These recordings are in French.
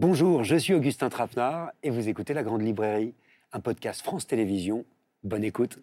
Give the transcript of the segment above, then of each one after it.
Bonjour, je suis Augustin Trapenard et vous écoutez La Grande Librairie, un podcast France Télévisions. Bonne écoute.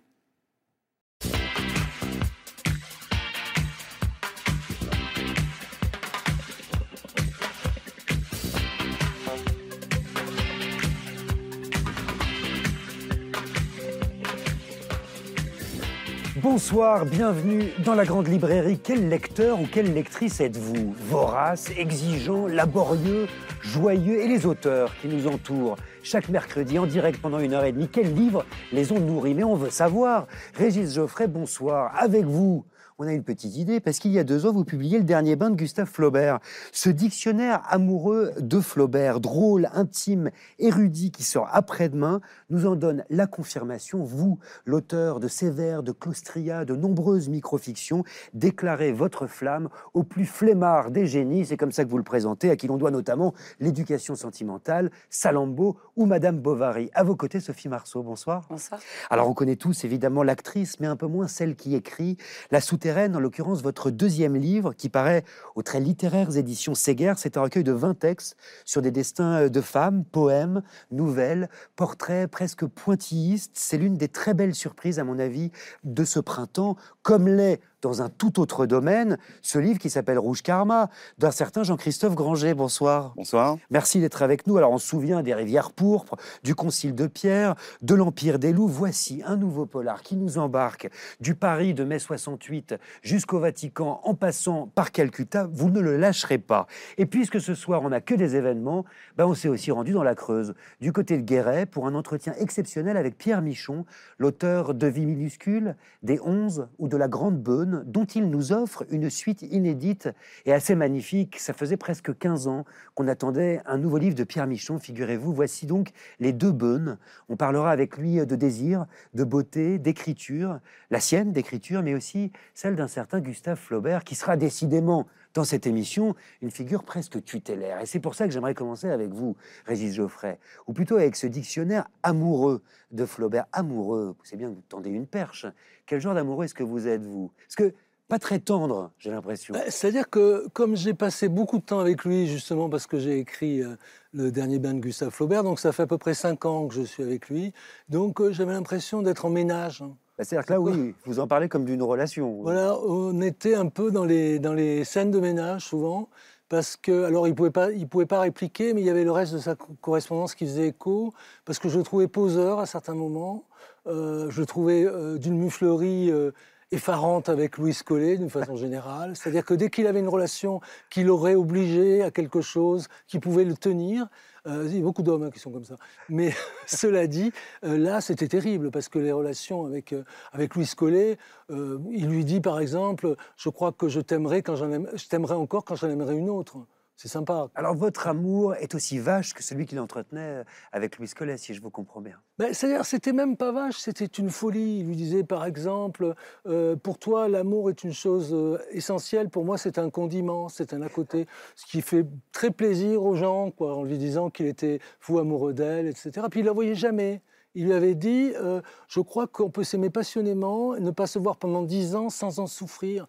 Bonsoir, bienvenue dans la grande librairie. Quel lecteur ou quelle lectrice êtes-vous? Vorace, exigeant, laborieux, joyeux et les auteurs qui nous entourent chaque mercredi en direct pendant une heure et demie. Quels livres les ont nourris Mais on veut savoir. Régis Geoffrey, bonsoir. Avec vous, on a une petite idée, parce qu'il y a deux ans, vous publiez Le dernier bain de Gustave Flaubert. Ce dictionnaire amoureux de Flaubert, drôle, intime, érudit, qui sort après-demain, nous en donne la confirmation. Vous, l'auteur de Sévère, de Claustria, de nombreuses microfictions, déclarez votre flamme au plus flemmard des génies. C'est comme ça que vous le présentez, à qui l'on doit notamment l'éducation sentimentale, Salambo ou Madame Bovary. À vos côtés, Sophie Marceau, bonsoir. Bonsoir. Alors, on connaît tous évidemment l'actrice, mais un peu moins celle qui écrit La Souterraine, en l'occurrence votre deuxième livre, qui paraît aux très littéraires éditions Séguer. C'est un recueil de 20 textes sur des destins de femmes, poèmes, nouvelles, portraits presque pointillistes. C'est l'une des très belles surprises, à mon avis, de ce printemps, comme l'est dans un tout autre domaine, ce livre qui s'appelle Rouge Karma, d'un certain Jean-Christophe Granger. Bonsoir. Bonsoir. Merci d'être avec nous. Alors, on se souvient des rivières pourpres, du Concile de Pierre, de l'Empire des loups. Voici un nouveau polar qui nous embarque du Paris de mai 68 jusqu'au Vatican, en passant par Calcutta. Vous ne le lâcherez pas. Et puisque ce soir, on n'a que des événements, ben on s'est aussi rendu dans la Creuse, du côté de Guéret, pour un entretien exceptionnel avec Pierre Michon, l'auteur de Vie minuscule, des Onze ou de La Grande Beune dont il nous offre une suite inédite et assez magnifique. Ça faisait presque 15 ans qu'on attendait un nouveau livre de Pierre Michon, figurez-vous. Voici donc Les Deux Beunes. On parlera avec lui de désir, de beauté, d'écriture, la sienne d'écriture, mais aussi celle d'un certain Gustave Flaubert, qui sera décidément dans cette émission une figure presque tutélaire. Et c'est pour ça que j'aimerais commencer avec vous, Régis Geoffrey, ou plutôt avec ce dictionnaire amoureux de Flaubert. Amoureux, c'est bien que vous tendez une perche. Quel genre d'amoureux est-ce que vous êtes, vous? Parce que pas très tendre, j'ai l'impression. Bah, C'est-à-dire que comme j'ai passé beaucoup de temps avec lui, justement parce que j'ai écrit euh, le dernier bain de Gustave Flaubert, donc ça fait à peu près cinq ans que je suis avec lui, donc euh, j'avais l'impression d'être en ménage. hein. Bah, C'est-à-dire que là, oui, vous en parlez comme d'une relation. Voilà, on était un peu dans les, scènes de ménage souvent, parce que, alors il ne pouvait, pas- répliquer, mais il y avait le reste de sa co- correspondance qui faisait écho, parce que je trouvais poseur à certains moments, euh, je trouvais euh, d'une muflerie euh, effarante avec Louis Collet d'une façon générale, c'est-à-dire que dès qu'il avait une relation qui l'aurait obligé à quelque chose, qui pouvait le tenir, euh, il y a beaucoup d'hommes hein, qui sont comme ça. Mais cela dit, euh, là, c'était terrible parce que les relations avec, euh, avec Louis Collet, il lui dit par exemple Je crois que je t'aimerai quand je t'aimerai encore quand j'en aimerai une autre. C'est sympa. Alors, votre amour est aussi vache que celui qu'il entretenait avec Louis Collet, si je vous comprends bien. Ben, C'est-à-dire, c'était même pas vache, c'était une folie. Il lui disait, par exemple, euh, pour toi, l'amour est une chose euh, essentielle. Pour moi, c'est un condiment, c'est un à côté, ce qui fait très plaisir aux gens, quoi, en lui disant qu'il était fou amoureux d'elle, etc. Puis il la voyait jamais. Il lui avait dit, euh, je crois qu'on peut s'aimer passionnément, et ne pas se voir pendant dix ans sans en souffrir.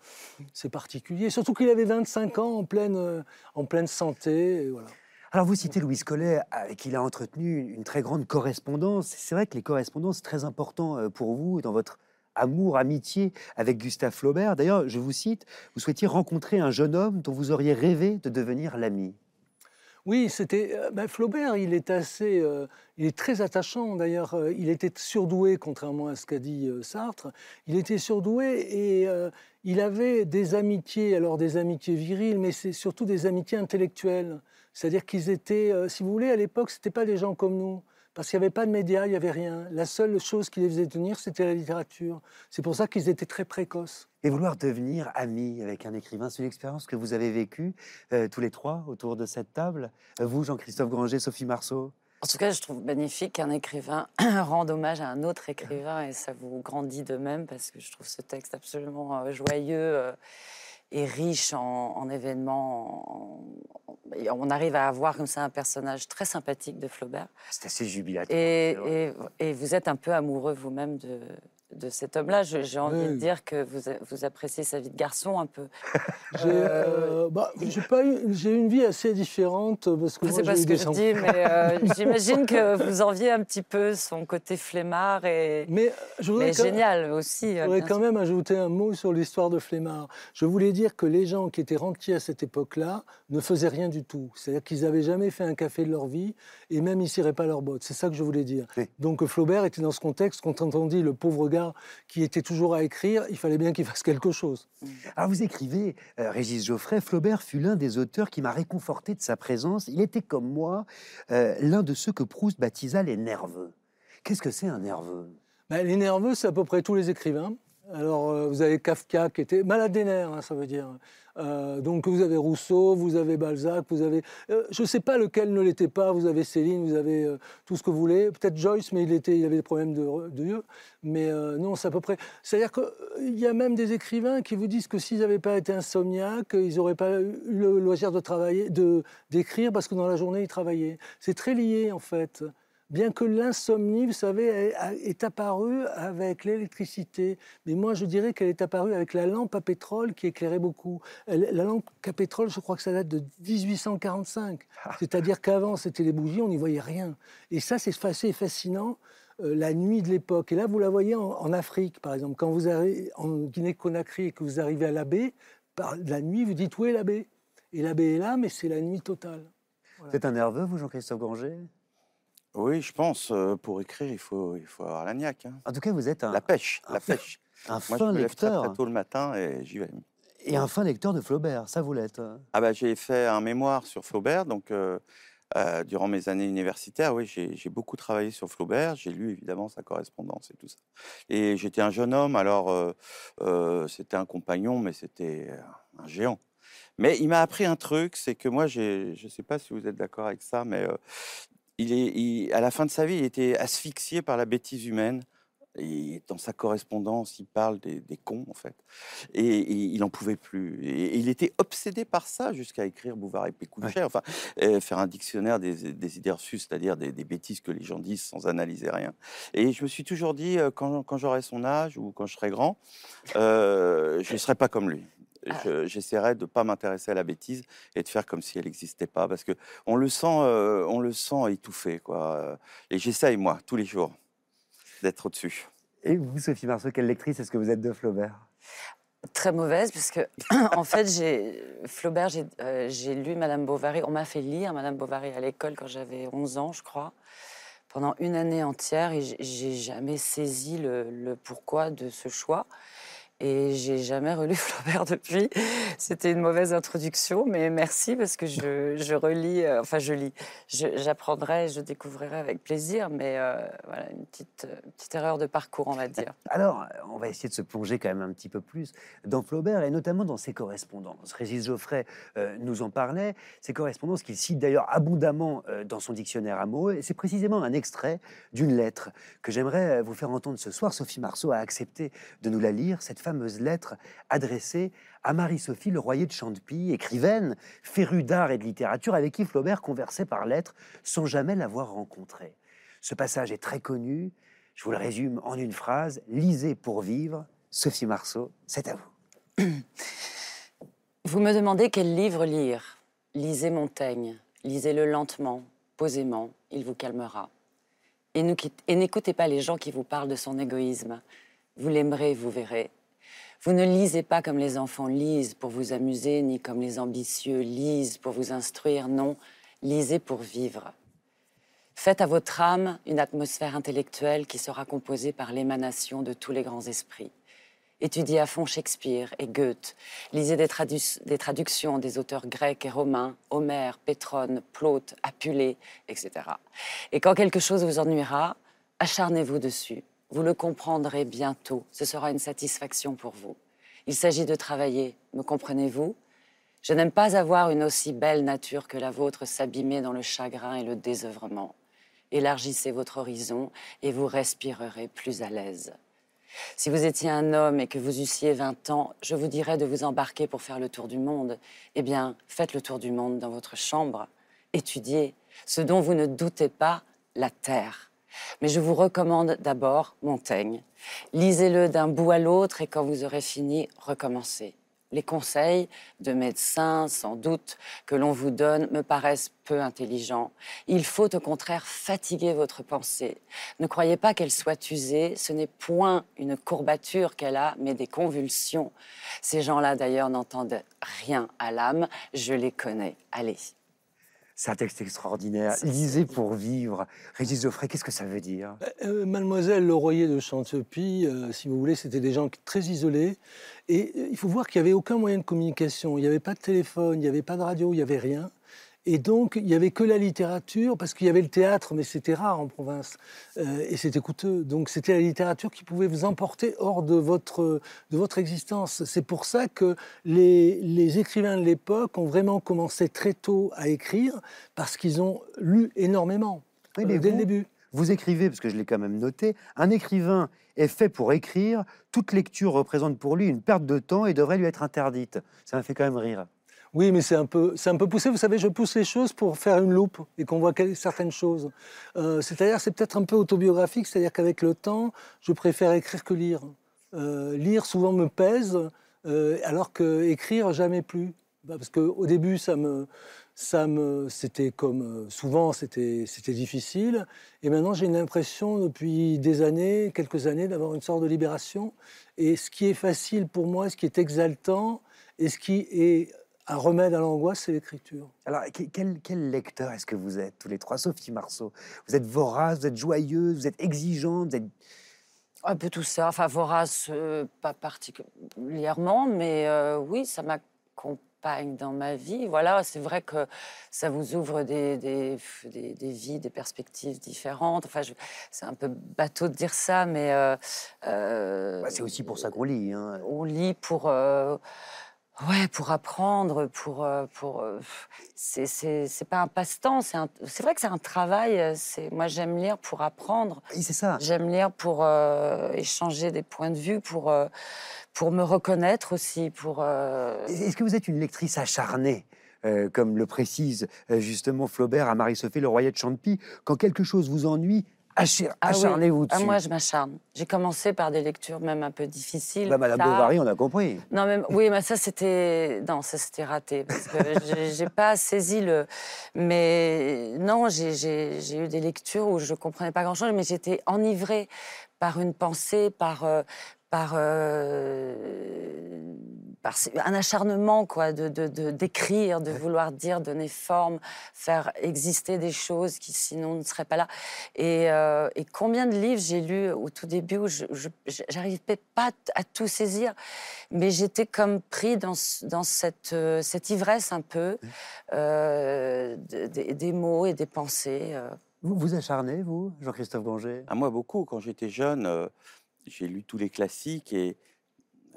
C'est particulier. Surtout qu'il avait 25 ans, en pleine, euh, en pleine santé. voilà. Alors, vous citez Louis Collet, avec qui il a entretenu une très grande correspondance. C'est vrai que les correspondances, c'est très important euh, pour vous dans votre amour, amitié avec Gustave Flaubert. D'ailleurs, je vous cite, vous souhaitiez rencontrer un jeune homme dont vous auriez rêvé de devenir l'ami. Oui, c'était euh, ben, Flaubert. Il est assez, euh, il est très attachant. D'ailleurs, euh, il était surdoué, contrairement à ce qu'a dit Sartre. Il était surdoué et il avait des amitiés, alors des amitiés viriles, mais c'est surtout des amitiés intellectuelles. C'est-à-dire qu'ils étaient, si vous voulez, à l'époque, c'était pas des gens comme nous. Parce qu'il n'y avait pas de médias, il n'y avait rien. La seule chose qui les faisait tenir, c'était la littérature. C'est pour ça qu'ils étaient très précoces. Et vouloir devenir ami avec un écrivain, c'est une expérience que vous avez vécue euh, tous les trois autour de cette table. Euh, vous, Jean-Christophe Granger, Sophie Marceau. En tout cas, je trouve magnifique qu'un écrivain rende hommage à un autre écrivain et ça vous grandit de même parce que je trouve ce texte absolument euh, joyeux et riche en, en événements. en- en- et on arrive à avoir comme ça un personnage très sympathique de Flaubert. C'est assez jubilatoire. Et vous êtes un peu amoureux vous-même de, de cet homme-là. Je- J'ai envie de dire que vous, a- vous appréciez sa vie de garçon un peu. J'ai euh, bah, j'ai pas eu- une vie assez différente parce que moi, C'est pas eu ce que je dis, mais euh, j'imagine que vous enviez un petit peu son côté flemmard et Mais je voudrais mais quand- génial aussi. Je euh, voudrais quand sûr. même ajouter un mot sur l'histoire de Flemmard. Je voulais dire que les gens qui étaient rentiers à cette époque-là ne faisaient rien du tout. C'est-à-dire qu'ils n'avaient jamais fait un café de leur vie et même ils ne ciraient pas leurs bottes. C'est ça que je voulais dire. Oui. Donc Flaubert était dans ce contexte. Quand on dit le pauvre gars qui était toujours à écrire, il fallait bien qu'il fasse quelque chose. Alors vous écrivez, euh, Régis Geoffrey, Flaubert fut l'un des auteurs qui m'a réconforté de sa présence. Il était comme moi euh, l'un de ceux que Proust baptisa les nerveux. Qu'est-ce que c'est un nerveux? Ben, les nerveux, c'est à peu près tous les écrivains. Alors, euh, vous avez Kafka qui était malade des nerfs, hein, ça veut dire. Euh, donc, vous avez Rousseau, vous avez Balzac, vous avez. euh, je ne sais pas lequel ne l'était pas. Vous avez Céline, vous avez tout ce que vous voulez. Peut-être Joyce, mais il, était, il avait des problèmes de, de. Mais non, c'est à peu près. C'est-à-dire qu'il y a même des écrivains qui vous disent que s'ils n'avaient pas été insomniaques, ils n'auraient pas eu le loisir de travailler, d'écrire, parce que dans la journée, ils travaillaient. C'est très lié, en fait. Bien que l'insomnie, vous savez, est, apparue avec l'électricité. Mais moi, je dirais qu'elle est apparue avec la lampe à pétrole qui éclairait beaucoup. La lampe à pétrole, je crois que ça date de 1845. C'est-à-dire qu'avant, c'était les bougies, on n'y voyait rien. Et ça, c'est assez fascinant, euh, la nuit de l'époque. Et là, vous la voyez en, en Afrique, par exemple. Quand vous arrivez en Guinée-Conakry et que vous arrivez à la baie, par la nuit, vous dites où est la baie Et la baie est là, mais c'est la nuit totale. Vous êtes un nerveux, vous, Jean-Christophe Granger? Oui, je pense, euh, pour écrire, il faut, il faut avoir la niaque. hein. En tout cas, vous êtes un, La pêche, un la pêche. un Moi, je fin me lève très, lecteur. très tôt le matin et j'y vais. Et un fin lecteur de Flaubert, ça vous l'êtes. Ah bah, j'ai fait un mémoire sur Flaubert, donc euh, euh, durant mes années universitaires, oui, j'ai j'ai beaucoup travaillé sur Flaubert. J'ai lu évidemment sa correspondance et tout ça. Et j'étais un jeune homme, alors euh, euh, c'était un compagnon, mais c'était un géant. Mais il m'a appris un truc, c'est que moi, j'ai- je ne sais pas si vous êtes d'accord avec ça, mais euh, il est, il- à la fin de sa vie, il était asphyxié par la bêtise humaine. Et dans sa correspondance, il parle des, des cons, en fait. Et, et il n'en pouvait plus. Et, et il était obsédé par ça jusqu'à écrire Bouvard et Pécuchet, enfin, euh, faire un dictionnaire des, des idées reçues, c'est-à-dire des, des bêtises que les gens disent sans analyser rien. Et je me suis toujours dit, euh, quand, quand j'aurai son âge ou quand je serai grand, euh, je ne serai pas comme lui. Je- J'essaierai de ne pas m'intéresser à la bêtise et de faire comme si elle n'existait pas, parce que on le sent, euh, on le sent étouffé, quoi. Et j'essaye moi tous les jours d'être au-dessus. Et vous, Sophie Marceau, quelle lectrice est-ce que vous êtes de Flaubert? Très mauvaise, puisque en fait, j'ai Flaubert, j'ai euh, j'ai lu Madame Bovary. On m'a fait lire Madame Bovary à l'école quand j'avais 11 ans, je crois, pendant une année entière, et j'ai- j'ai jamais saisi le, le pourquoi de ce choix. Et j'ai jamais relu Flaubert depuis. C'était une mauvaise introduction, mais merci parce que je, je relis, euh, enfin je lis, Je- j'apprendrai, je découvrirai avec plaisir, mais euh, voilà, une petite, petite erreur de parcours, on va dire. Alors, on va essayer de se plonger quand même un petit peu plus dans Flaubert et notamment dans ses correspondances. Régis Geoffrey euh, nous en parlait, ces correspondances qu'il cite d'ailleurs abondamment dans son dictionnaire amoureux. Et c'est précisément un extrait d'une lettre que j'aimerais vous faire entendre ce soir. Sophie Marceau a accepté de nous la lire, cette fameuse lettre adressée à Marie-Sophie Leroyer de Chantepie, écrivaine, férue d'art et de littérature, avec qui Flaubert conversait par lettre sans jamais l'avoir rencontrée. Ce passage est très connu. Je vous le résume en une phrase. Lisez pour vivre. Sophie Marceau, c'est à vous. Vous me demandez quel livre lire. Lisez Montaigne. Lisez-le lentement, posément, il vous calmera. Et n'écoutez pas les gens qui vous parlent de son égoïsme. Vous l'aimerez, vous verrez. Vous ne lisez pas comme les enfants lisent pour vous amuser, ni comme les ambitieux lisent pour vous instruire. Non, lisez pour vivre. Faites à votre âme une atmosphère intellectuelle qui sera composée par l'émanation de tous les grands esprits. Étudiez à fond Shakespeare et Goethe. Lisez des, des traductions des auteurs grecs et romains, Homère, Pétrone, Plaute, Apulée, etc. Et quand quelque chose vous ennuiera, acharnez-vous dessus. Vous le comprendrez bientôt. Ce sera une satisfaction pour vous. Il s'agit de travailler, me comprenez-vous? Je n'aime pas avoir une aussi belle nature que la vôtre s'abîmer dans le chagrin et le désœuvrement. Élargissez votre horizon et vous respirerez plus à l'aise. Si vous étiez un homme et que vous eussiez 20 ans, je vous dirais de vous embarquer pour faire le tour du monde. Eh bien, faites le tour du monde dans votre chambre. Étudiez ce dont vous ne doutez pas, la terre. Mais je vous recommande d'abord Montaigne. Lisez-le d'un bout à l'autre et quand vous aurez fini, recommencez. Les conseils de médecins, sans doute, que l'on vous donne me paraissent peu intelligents. Il faut au contraire fatiguer votre pensée. Ne croyez pas qu'elle soit usée, ce n'est point une courbature qu'elle a, mais des convulsions. Ces gens-là, d'ailleurs, n'entendent rien à l'âme, je les connais. Allez. C'est un texte extraordinaire. Lisez pour vivre. Régis Geoffrey, qu'est-ce que ça veut dire? Euh, Mademoiselle Leroyer de Chantepie, euh, si vous voulez, c'était des gens très isolés. Et euh, il faut voir qu'il n'y avait aucun moyen de communication. Il n'y avait pas de téléphone, il n'y avait pas de radio, il n'y avait rien. Et donc, il n'y avait que la littérature, parce qu'il y avait le théâtre, mais c'était rare en province, euh, et c'était coûteux. Donc, c'était la littérature qui pouvait vous emporter hors de votre, de votre existence. C'est pour ça que les, les écrivains de l'époque ont vraiment commencé très tôt à écrire, parce qu'ils ont lu énormément, Oui, euh, dès vous- le début. Vous écrivez, parce que je l'ai quand même noté, un écrivain est fait pour écrire, toute lecture représente pour lui une perte de temps et devrait lui être interdite. Ça m'a fait quand même rire. Oui, mais c'est un peu, un peu poussé. Vous savez, je pousse les choses pour faire une loupe et qu'on voit certaines choses. Euh, c'est-à-dire, c'est peut-être un peu autobiographique. C'est-à-dire qu'avec le temps, je préfère écrire que lire. Euh, lire souvent me pèse, euh, alors que écrire jamais plus. Bah, Parce qu'au début, ça me, ça me, c'était comme souvent, c'était difficile. Et maintenant, j'ai l'impression depuis des années, quelques années, d'avoir une sorte de libération. Et ce qui est facile pour moi, ce qui est exaltant, et ce qui est un remède à l'angoisse, c'est l'écriture. Alors, que- quel, quel lecteur est-ce que vous êtes, tous les trois, Sophie Marceau? Vous êtes vorace, vous êtes joyeuse, vous êtes exigeante, vous êtes... Un peu tout ça. Enfin, vorace, euh, pas particulièrement, mais euh, oui, ça m'accompagne dans ma vie. Voilà, c'est vrai que ça vous ouvre des, des, des- des vies, des perspectives différentes. Enfin, c'est un peu bateau de dire ça, mais euh, euh, Bah, c'est aussi pour ça qu'on lit. hein. on lit pour. Ouais, pour apprendre, pour, euh, pour, euh, c'est, c'est, c'est pas un passe-temps, c'est, c'est vrai que c'est un travail. euh, C'est, moi, j'aime lire pour apprendre. Oui, c'est ça. J'aime lire pour euh, échanger des points de vue, pour, euh, pour me reconnaître aussi, pour... euh, Est-ce que vous êtes une lectrice acharnée euh, comme le précise justement Flaubert à Marie-Sophie Leroyer de Chantepie, quand quelque chose vous ennuie, Ah oui. acharnez-vous Ah, moi, je m'acharne. J'ai commencé par des lectures même un peu difficiles. Bah, Madame. Bovary, on a compris. Non, mais oui, mais ça c'était non, ça c'était raté parce que j'ai- pas saisi le. Mais non, j'ai eu des lectures où je comprenais pas grand-chose, mais j'étais enivrée par une pensée, par euh, par euh, par un acharnement quoi, de de- de- d'écrire, de, vouloir dire, donner forme, faire exister des choses qui sinon ne seraient pas là. Et, euh, et combien de livres j'ai lus au tout début où je n'arrivais pas à tout saisir, mais j'étais comme pris dans, dans cette, euh, cette ivresse un peu euh, de- des- des mots et des pensées. euh. Vous vous acharnez, vous, Jean-Christophe Granger Ah, moi, beaucoup. Quand j'étais jeune, euh, j'ai lu tous les classiques et,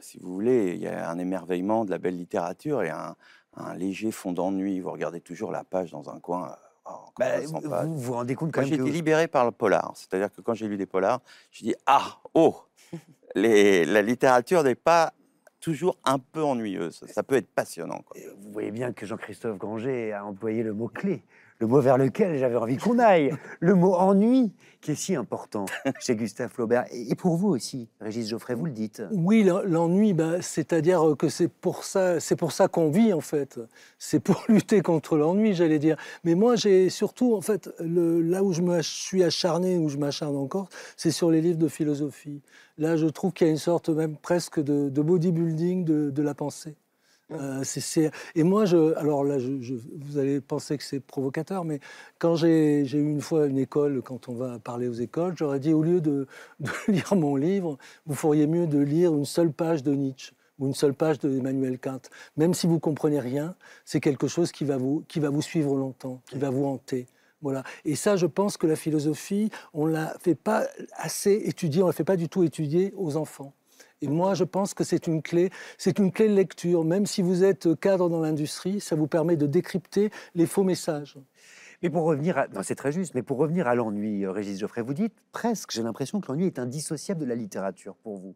si vous voulez, il y a un émerveillement de la belle littérature et un, un léger fond d'ennui. Vous regardez toujours la page dans un coin. euh, oh, Bah, 100 vous, vous vous rendez compte quand Moi, même j'ai été libéré par le polar. C'est-à-dire que quand j'ai lu des polars, j'ai dit Ah, oh les, La littérature n'est pas toujours un peu ennuyeuse. Ça peut être passionnant. quoi. Vous voyez bien que Jean-Christophe Granger a employé le mot-clé, le mot vers lequel j'avais envie qu'on aille, le mot ennui, qui est si important chez Gustave Flaubert. Et pour vous aussi, Régis Geoffrey, vous le dites. Oui, l'en- l'ennui, ben, c'est-à-dire que c'est pour ça, c'est pour ça qu'on vit en fait. C'est pour lutter contre l'ennui, j'allais dire. Mais moi, j'ai surtout, en fait, là où je me suis acharné, où je m'acharne encore, c'est sur les livres de philosophie. Là, je trouve qu'il y a une sorte même presque de, bodybuilding de la pensée. Euh, et moi, je, alors là, je- je- vous allez penser que c'est provocateur, mais quand j'ai eu une fois une école, quand on va parler aux écoles, j'aurais dit au lieu de, de lire mon livre, vous feriez mieux de lire une seule page de Nietzsche ou une seule page de Emmanuel Kant. Même si vous comprenez rien, c'est quelque chose qui va vous, qui va vous suivre longtemps, qui va vous hanter. Voilà. Et ça, je pense que la philosophie, on ne la fait pas assez étudier, on ne la fait pas du tout étudier aux enfants. Et moi, je pense que c'est une clé, c'est une clé de lecture. Même si vous êtes cadre dans l'industrie, ça vous permet de décrypter les faux messages. Mais pour revenir à... Non, c'est très juste, mais pour revenir à l'ennui, euh, Régis Geoffrey, vous dites presque, j'ai l'impression que l'ennui est indissociable de la littérature pour vous.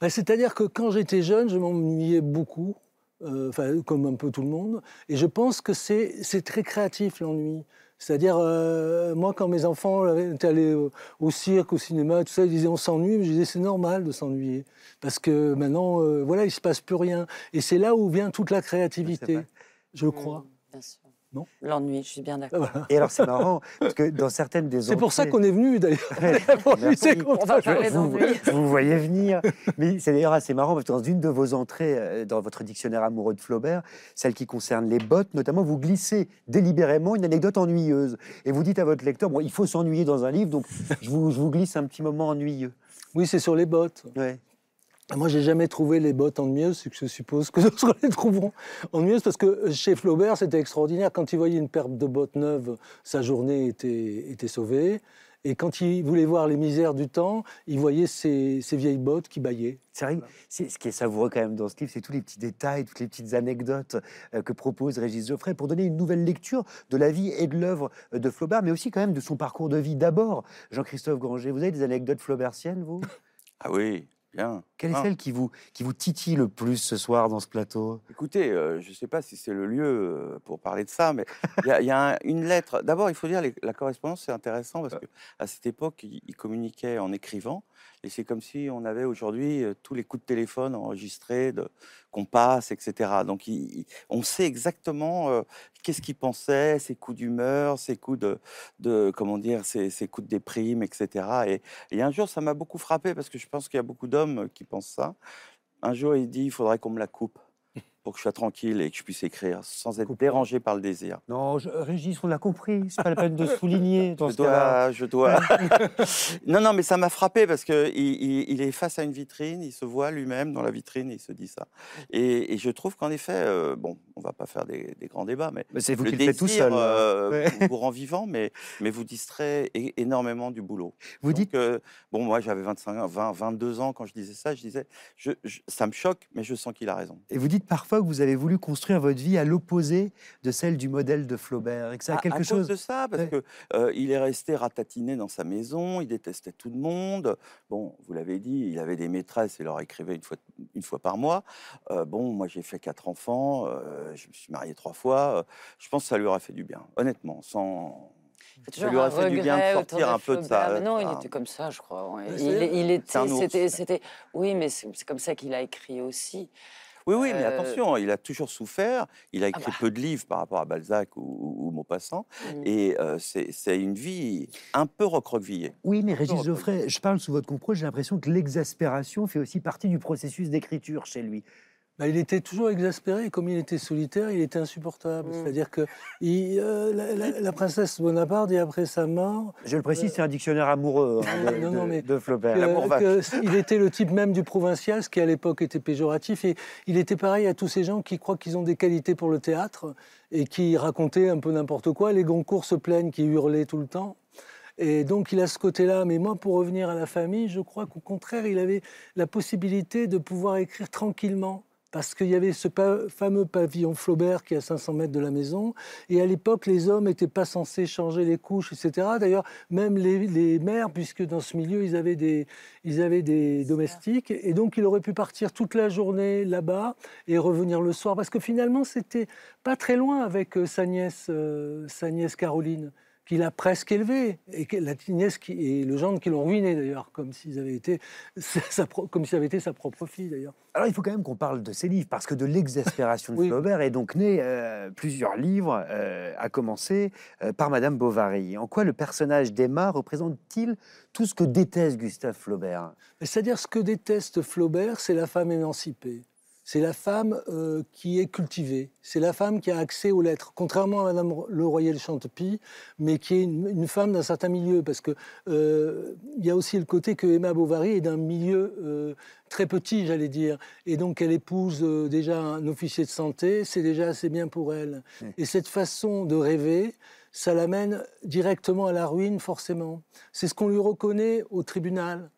Ben, C'est-à-dire que quand j'étais jeune, je m'ennuyais beaucoup, euh, comme un peu tout le monde. Et je pense que c'est très créatif, l'ennui. C'est-à-dire, euh, moi, quand mes enfants étaient allés au, au cirque, au cinéma, tout ça, ils disaient on s'ennuie, mais je disais c'est normal de s'ennuyer. Parce que maintenant, euh, voilà, il ne se passe plus rien. Et c'est là où vient toute la créativité, je crois. Bien sûr. Non L'ennui, je suis bien d'accord. Et alors c'est marrant, parce que dans certaines des C'est pour ça qu'on est venu d'ailleurs. On va parler vous, vous voyais venir. Mais c'est d'ailleurs assez marrant parce que dans une de vos entrées, euh, dans votre dictionnaire amoureux de Flaubert, celle qui concerne les bottes, notamment, vous glissez délibérément une anecdote ennuyeuse. Et vous dites à votre lecteur, bon, il faut s'ennuyer dans un livre, donc je vous, je vous glisse un petit moment ennuyeux. Oui, c'est sur les bottes. Ouais. Moi, j'ai jamais trouvé les bottes ennuyeuses, c'est que je suppose que d'autres les trouveront ennuyeuses, parce que chez Flaubert, c'était extraordinaire. Quand il voyait une paire de bottes neuves, sa journée était, était sauvée. Et quand il voulait voir les misères du temps, il voyait ces, ces vieilles bottes qui bâillaient. C'est vrai, ce qui est savoureux quand même dans ce livre, c'est tous les petits détails, toutes les petites anecdotes euh, que propose Régis Geoffrey pour donner une nouvelle lecture de la vie et de l'œuvre euh, de Flaubert, mais aussi quand même de son parcours de vie. D'abord, Jean-Christophe Granger, vous avez des anecdotes flaubertiennes, vous? Ah oui, bien. Quelle est Ah. celle qui vous, qui vous titille le plus ce soir dans ce plateau? Écoutez, euh, je ne sais pas si c'est le lieu euh, pour parler de ça, mais il y a, il y a un- une lettre. D'abord, il faut dire les- la correspondance, c'est intéressant parce que à cette époque, il, il communiquait en écrivant, et c'est comme si on avait aujourd'hui euh, tous les coups de téléphone enregistrés qu'on passe, etc. Donc, on sait exactement euh, qu'est-ce qu'il pensait, ses coups d'humeur, ses coups de, de comment dire, ses, coups de déprime, etc. Et, et un jour, ça m'a beaucoup frappé parce que je pense qu'il y a beaucoup d'hommes qui pensent ça. Un jour, il dit, il faudrait qu'on me la coupe pour que je sois tranquille et que je puisse écrire sans être dérangé par le désir. Non, je- Régis, on l'a compris. C'est pas la peine de souligner dans Je ce dois, je dois. non, non, mais ça m'a frappé parce que il, il- il est face à une vitrine, il se voit lui-même dans la vitrine et il se dit ça. Et, et je trouve qu'en effet, euh, bon, on va pas faire des, des grands débats, mais Mais C'est vous le qui le faites tout seul. euh, Ouais. vous- vous rend vivant, mais, mais vous distrait énormément du boulot. Vous dites, euh, bon, moi j'avais 25, ans, 20, 22 ans quand je disais ça, je disais, je, je- ça me choque, mais je sens qu'il a raison. et vous dites parfois que vous avez voulu construire votre vie à l'opposé de celle du modèle de Flaubert et que ça a À- quelque à chose. cause de ça, parce Ouais. que euh, il est resté ratatiné dans sa maison, il détestait tout le monde. Bon, vous l'avez dit, il avait des maîtresses et leur écrivait une fois, une fois par mois. Euh, bon, moi j'ai fait quatre enfants, euh, je me suis marié trois fois. euh, je pense que ça lui aurait fait du bien, honnêtement, sans. Ça toujours lui aurait fait du bien de sortir un peu de ça. Mais non, il était comme ça, je crois. ouais. Il, il était, c'était, c'était, oui, mais c'est comme ça qu'il a écrit aussi. Oui, oui, mais Euh, attention, il a toujours souffert. Il a écrit bah. peu de livres par rapport à Balzac ou, ou, ou Maupassant. Mm. Et euh, c'est une vie un peu recroquevillée. Oui, mais Régis Geoffrey, je parle sous votre contrôle, j'ai l'impression que l'exaspération fait aussi partie du processus d'écriture chez lui. Bah, il était toujours exaspéré, comme il était solitaire, il était insupportable. Mm. C'est-à-dire que il, euh, la, la- la princesse Bonaparte, et après sa mort, Je le précise, c'est un dictionnaire amoureux hein, de, Non, non, de- mais- de Flaubert. que- que il était le type même du provincial, ce qui à l'époque était péjoratif. Et il était pareil à tous ces gens qui croient qu'ils ont des qualités pour le théâtre et qui racontaient un peu n'importe quoi. Les Goncourt se plaignent, qui hurlaient tout le temps. Et donc il a ce côté-là. Mais moi, pour revenir à la famille, je crois qu'au contraire, il avait la possibilité de pouvoir écrire tranquillement. Parce qu'il y avait ce pa- fameux pavillon Flaubert qui est à 500 mètres de la maison. Et à l'époque, les hommes n'étaient pas censés changer les couches, etc. D'ailleurs, même les, les mères, puisque dans ce milieu, ils avaient des, ils avaient des domestiques. Et donc, il aurait pu partir toute la journée là-bas et revenir le soir. Parce que finalement, c'était pas très loin avec euh, sa nièce, euh, sa nièce Caroline qu'il a presque élevée, et que la nièce qui, et le gendre qui l'ont ruiné d'ailleurs, comme s'ils avaient été sa, comme si ça avait été sa propre fille d'ailleurs. Alors il faut quand même qu'on parle de ces livres, parce que de l'exaspération de Oui. Flaubert est donc né euh, plusieurs livres, euh, à commencer euh, par Madame Bovary. En quoi le personnage d'Emma représente-t-il tout ce que déteste Gustave Flaubert? C'est-à-dire ce que déteste Flaubert, c'est la femme émancipée. C'est la femme euh, qui est cultivée. C'est la femme qui a accès aux lettres, contrairement à Madame Le Royal Chantepie, mais qui est une, une femme d'un certain milieu. Parce que euh, il y a aussi le côté que Emma Bovary est d'un milieu euh, très petit, j'allais dire, et donc elle épouse déjà un officier de santé. C'est déjà assez bien pour elle. Et cette façon de rêver, ça l'amène directement à la ruine, forcément. C'est ce qu'on lui reconnaît au tribunal.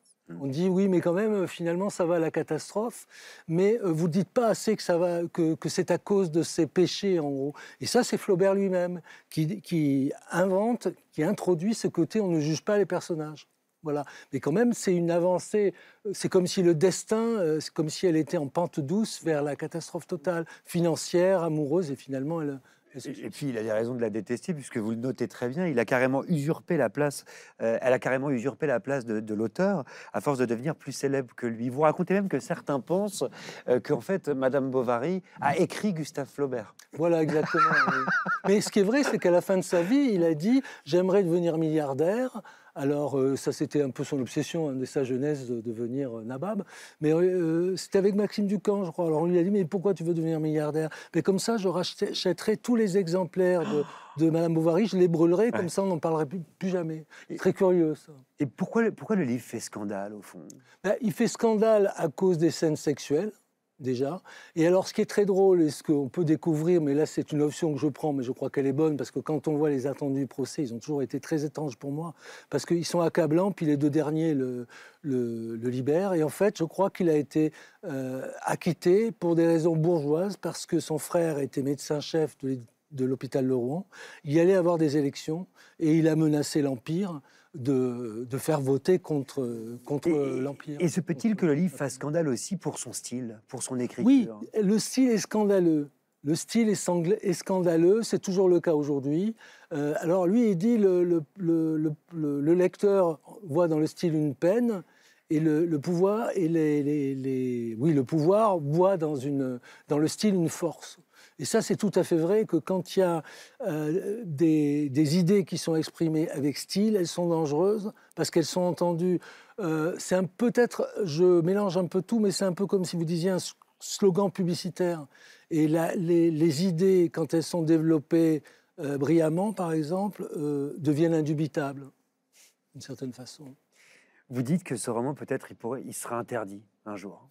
On dit oui, mais quand même, finalement, ça va à la catastrophe. Mais euh, vous ne dites pas assez que, ça va, que, c'est à cause de ses péchés, en gros. Et ça, c'est Flaubert lui-même qui, invente, qui introduit ce côté on ne juge pas les personnages. Voilà. Mais quand même, c'est une avancée. C'est comme si le destin, euh, c'est comme si elle était en pente douce vers la catastrophe totale, financière, amoureuse, et finalement, elle, Et puis, il a des raisons de la détester, puisque vous le notez très bien, il a carrément usurpé la place, euh, elle a carrément usurpé la place de, l'auteur, à force de devenir plus célèbre que lui. Vous racontez même que certains pensent euh, qu'en fait, Madame Bovary a écrit Gustave Flaubert. Voilà, exactement. Mais ce qui est vrai, c'est qu'à la fin de sa vie, il a dit « j'aimerais devenir milliardaire ». Alors, euh, ça, c'était un peu son obsession hein, de sa jeunesse de devenir euh, nabab. Mais euh, c'était avec Maxime Ducamp, je crois. Alors, on lui a dit Mais pourquoi tu veux devenir milliardaire? Mais comme ça, je rachèterai tous les exemplaires de, Madame Bovary, je les brûlerai, comme ça, on n'en parlerait plus, jamais. Très curieux, ça. Et pourquoi, pourquoi le livre fait scandale, au fond? Ben, Il fait scandale à cause des scènes sexuelles déjà. Et alors, ce qui est très drôle et ce qu'on peut découvrir, mais là, c'est une option que je prends, mais je crois qu'elle est bonne, parce que quand on voit les attendus du procès, ils ont toujours été très étranges pour moi, parce qu'ils sont accablants, puis les deux derniers le, le, libèrent. Et en fait, je crois qu'il a été euh, acquitté pour des raisons bourgeoises, parce que son frère était médecin-chef de, de l'hôpital de Rouen. Il allait avoir des élections, et il a menacé l'Empire de, faire voter contre, contre l'Empire. Et se peut-il que le livre fasse scandale aussi pour son style, pour son écriture? Oui, le style est scandaleux. Le style est, scandaleux, c'est toujours le cas aujourd'hui. Euh, alors lui, il dit le, le, le, le, lecteur voit dans le style une peine, et le, pouvoir et les, les, oui le pouvoir voit dans une dans le style une force. Et ça, c'est tout à fait vrai que quand il y a euh, des, idées qui sont exprimées avec style, elles sont dangereuses parce qu'elles sont entendues. Euh, c'est peut-être, je mélange un peu tout, mais c'est un peu comme si vous disiez un slogan publicitaire. Et les, idées, quand elles sont développées euh, brillamment, par exemple, deviennent indubitables, d'une certaine façon. Vous dites que ce roman, peut-être, il, sera interdit un jour.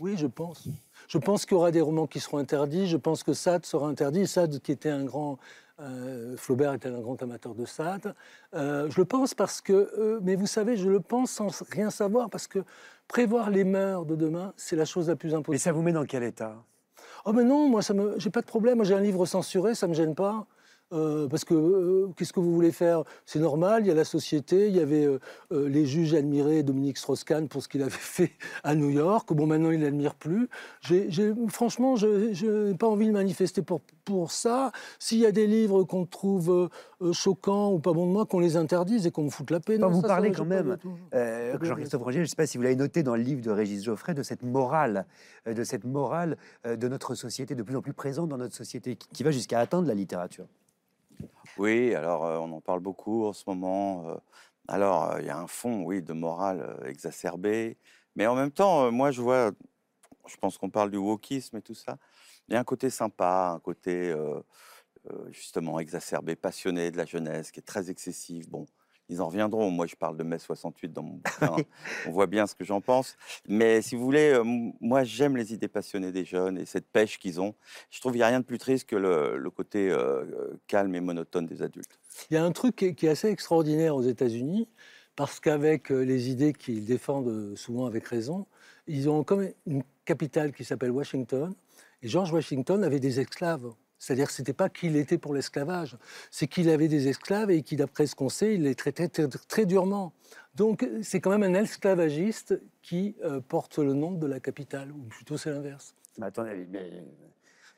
Oui, je pense. Je pense qu'il y aura des romans qui seront interdits. Je pense que Sade sera interdit. Sade, qui était un grand. Euh, Flaubert était un grand amateur de Sade. Euh, je le pense parce que. Euh, mais vous savez, je le pense sans rien savoir parce que prévoir les mœurs de demain, c'est la chose la plus importante. Mais ça vous met dans quel état? Oh, mais non, moi, ça me, j'ai pas de problème. Moi, j'ai un livre censuré, ça me gêne pas. Euh, parce que euh, qu'est-ce que vous voulez faire? C'est normal, il y a la société, il y avait euh, les juges admiraient Dominique Strauss-Kahn pour ce qu'il avait fait à New York. Bon, maintenant, il n'admire plus. franchement, je n'ai pas envie de manifester pour, pour ça. S'il y a des livres qu'on trouve choquants ou pas bons de moi, qu'on les interdise et qu'on me foute la paix. Non, vous parlez quand même, Jean-Christophe Roger, je ne sais pas si vous l'avez noté dans le livre de Régis Geoffrey, de cette morale, de cette morale de notre société, de plus en plus présente dans notre société, qui va jusqu'à atteindre la littérature. Oui, alors on en parle beaucoup en ce moment. alors il y a un fond, oui, de morale exacerbée, mais en même temps, moi je vois, je pense qu'on parle du wokisme et tout ça. Il y a un côté sympa, un côté justement exacerbé, passionné de la jeunesse, qui est très excessif. Bon, ils en reviendront. Moi, je parle de mai 68 dans mon bouquin. On voit bien ce que j'en pense. Mais si vous voulez, euh, moi, j'aime les idées passionnées des jeunes et cette pêche qu'ils ont. Je trouve qu'il n'y a rien de plus triste que le, côté euh, calme et monotone des adultes. Il y a un truc qui est, assez extraordinaire aux États-Unis, parce qu'avec euh, les idées qu'ils défendent souvent avec raison, ils ont comme une capitale qui s'appelle Washington. Et George Washington avait des esclaves c'est-à-dire que ce n'était pas qu'il était pour l'esclavage, c'est qu'il avait des esclaves et qui, d'après ce qu'on sait, il les traitait très, durement. Donc c'est quand même un esclavagiste qui euh, porte le nom de la capitale, ou plutôt c'est l'inverse. Mais attendez, mais...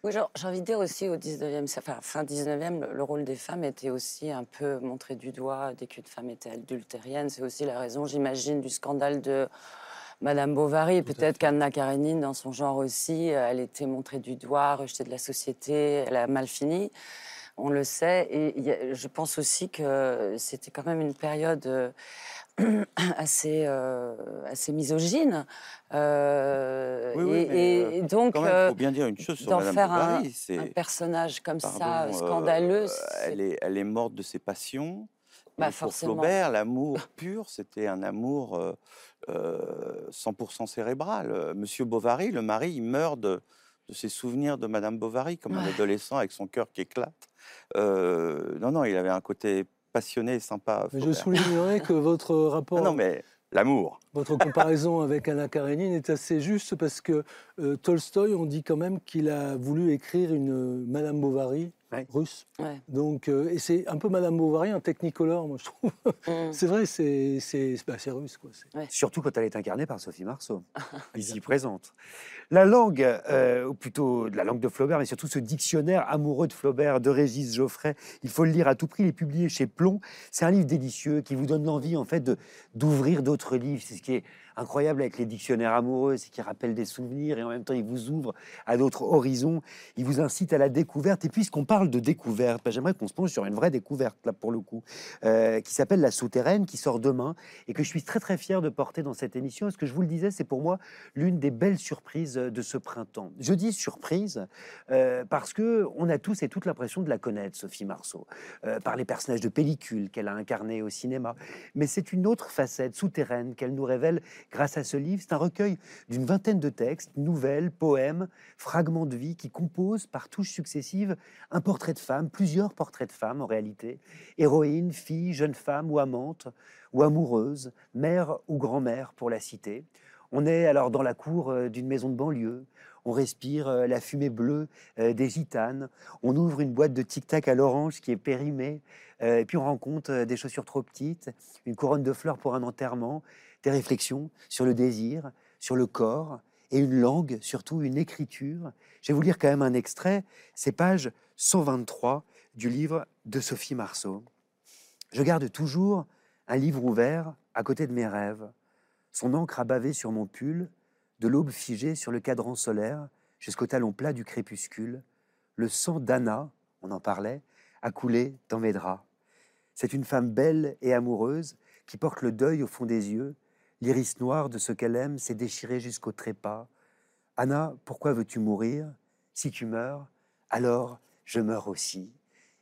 Oui, j'ai envie de dire aussi au 19e, enfin, fin 19e, le, rôle des femmes était aussi un peu montré du doigt dès qu'une femme était adultérienne. C'est aussi la raison, j'imagine, du scandale de Madame Bovary, peut-être qu'Anna Karenine, dans son genre aussi, euh, elle était montrée du doigt, rejetée de la société, elle a mal fini. On le sait. Et je pense aussi que c'était quand même une période euh, assez, euh, assez misogyne. oui, et, donc, il faut bien dire une chose sur Madame faire Bovary, un, un, personnage comme ça, scandaleux. elle, est, elle est morte de ses passions. Bah, pour Flaubert, l'amour pur, c'était un amour 100% cérébral. Monsieur Bovary, le mari, il meurt de, ses souvenirs de Madame Bovary, comme un adolescent avec son cœur qui éclate. non, non, il avait un côté passionné et sympa. je soulignerais que votre rapport. Non, mais l'amour. Votre comparaison avec Anna Karenine est assez juste parce que Tolstoï, on dit quand même qu'il a voulu écrire une Madame Bovary Ouais. russe. Ouais. Donc, euh, et c'est un peu Madame Bovary, un technicolor, moi je trouve. Mm. c'est vrai, c'est c'est bah, c'est russe quoi. c'est- Surtout quand elle est incarnée par Sophie Marceau, ici présente. La langue, euh, ou plutôt la langue de Flaubert, mais surtout ce dictionnaire amoureux de Flaubert de Régis Geoffrey, il faut le lire à tout prix. Il est publié chez Plomb. C'est un livre délicieux qui vous donne l'envie en fait de d'ouvrir d'autres livres. C'est ce qui est incroyable avec les dictionnaires amoureux, c'est qu'ils rappellent des souvenirs et en même temps ils vous ouvrent à d'autres horizons. Ils vous incitent à la découverte. Et puisqu'on parle de découverte, bah, j'aimerais qu'on se penche sur une vraie découverte là pour le coup, euh, qui s'appelle La Souterraine, qui sort demain et que je suis très très fier de porter dans cette émission. Parce que je vous le disais, c'est pour moi l'une des belles surprises de ce printemps. Je dis surprise euh, parce que on a tous et toutes l'impression de la connaître, Sophie Marceau, euh, par les personnages de pellicule qu'elle a incarnés au cinéma. Mais c'est une autre facette souterraine qu'elle nous révèle grâce à ce livre. C'est un recueil d'une vingtaine de textes, nouvelles, poèmes, fragments de vie qui composent par touches successives un portrait de femme, plusieurs portraits de femmes en réalité, héroïne, fille, jeune femme ou amante ou amoureuse, mère ou grand-mère pour la citer. On est alors dans la cour euh, d'une maison de banlieue, on respire euh, la fumée bleue euh, des gitanes, on ouvre une boîte de tic-tac à l'orange qui est périmée, euh, et puis on rencontre des chaussures trop petites, une couronne de fleurs pour un enterrement, des réflexions sur le désir, sur le corps, et une langue, surtout une écriture. Je vais vous lire quand même un extrait, c'est page 123 du livre de Sophie Marceau. Je garde toujours un livre ouvert à côté de mes rêves. Son encre a bavé sur mon pull, de l'aube figée sur le cadran solaire jusqu'au talon plat du crépuscule. Le sang d'Anna, on en parlait, a coulé dans mes draps. C'est une femme belle et amoureuse qui porte le deuil au fond des yeux. L'iris noir de ce qu'elle aime s'est déchiré jusqu'au trépas. Anna, pourquoi veux-tu mourir? Si tu meurs, alors je meurs aussi.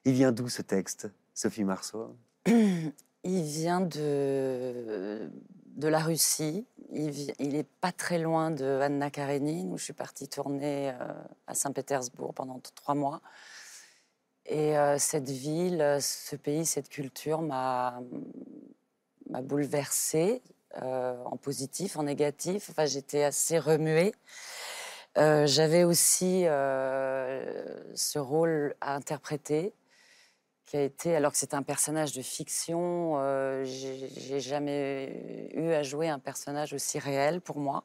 Il vient d'où ce texte, Sophie Marceau? Il vient de, de la Russie. Il, vi- il est pas très loin de Anna Karenine, où je suis partie tourner euh, à Saint-Pétersbourg pendant trois mois. Et euh, cette ville, euh, ce pays, cette culture m'a bouleversée en positif, en négatif. Enfin, j'étais assez remuée. J'avais aussi ce rôle à interpréter alors que c'est un personnage de fiction, euh, j'ai jamais eu à jouer un personnage aussi réel pour moi.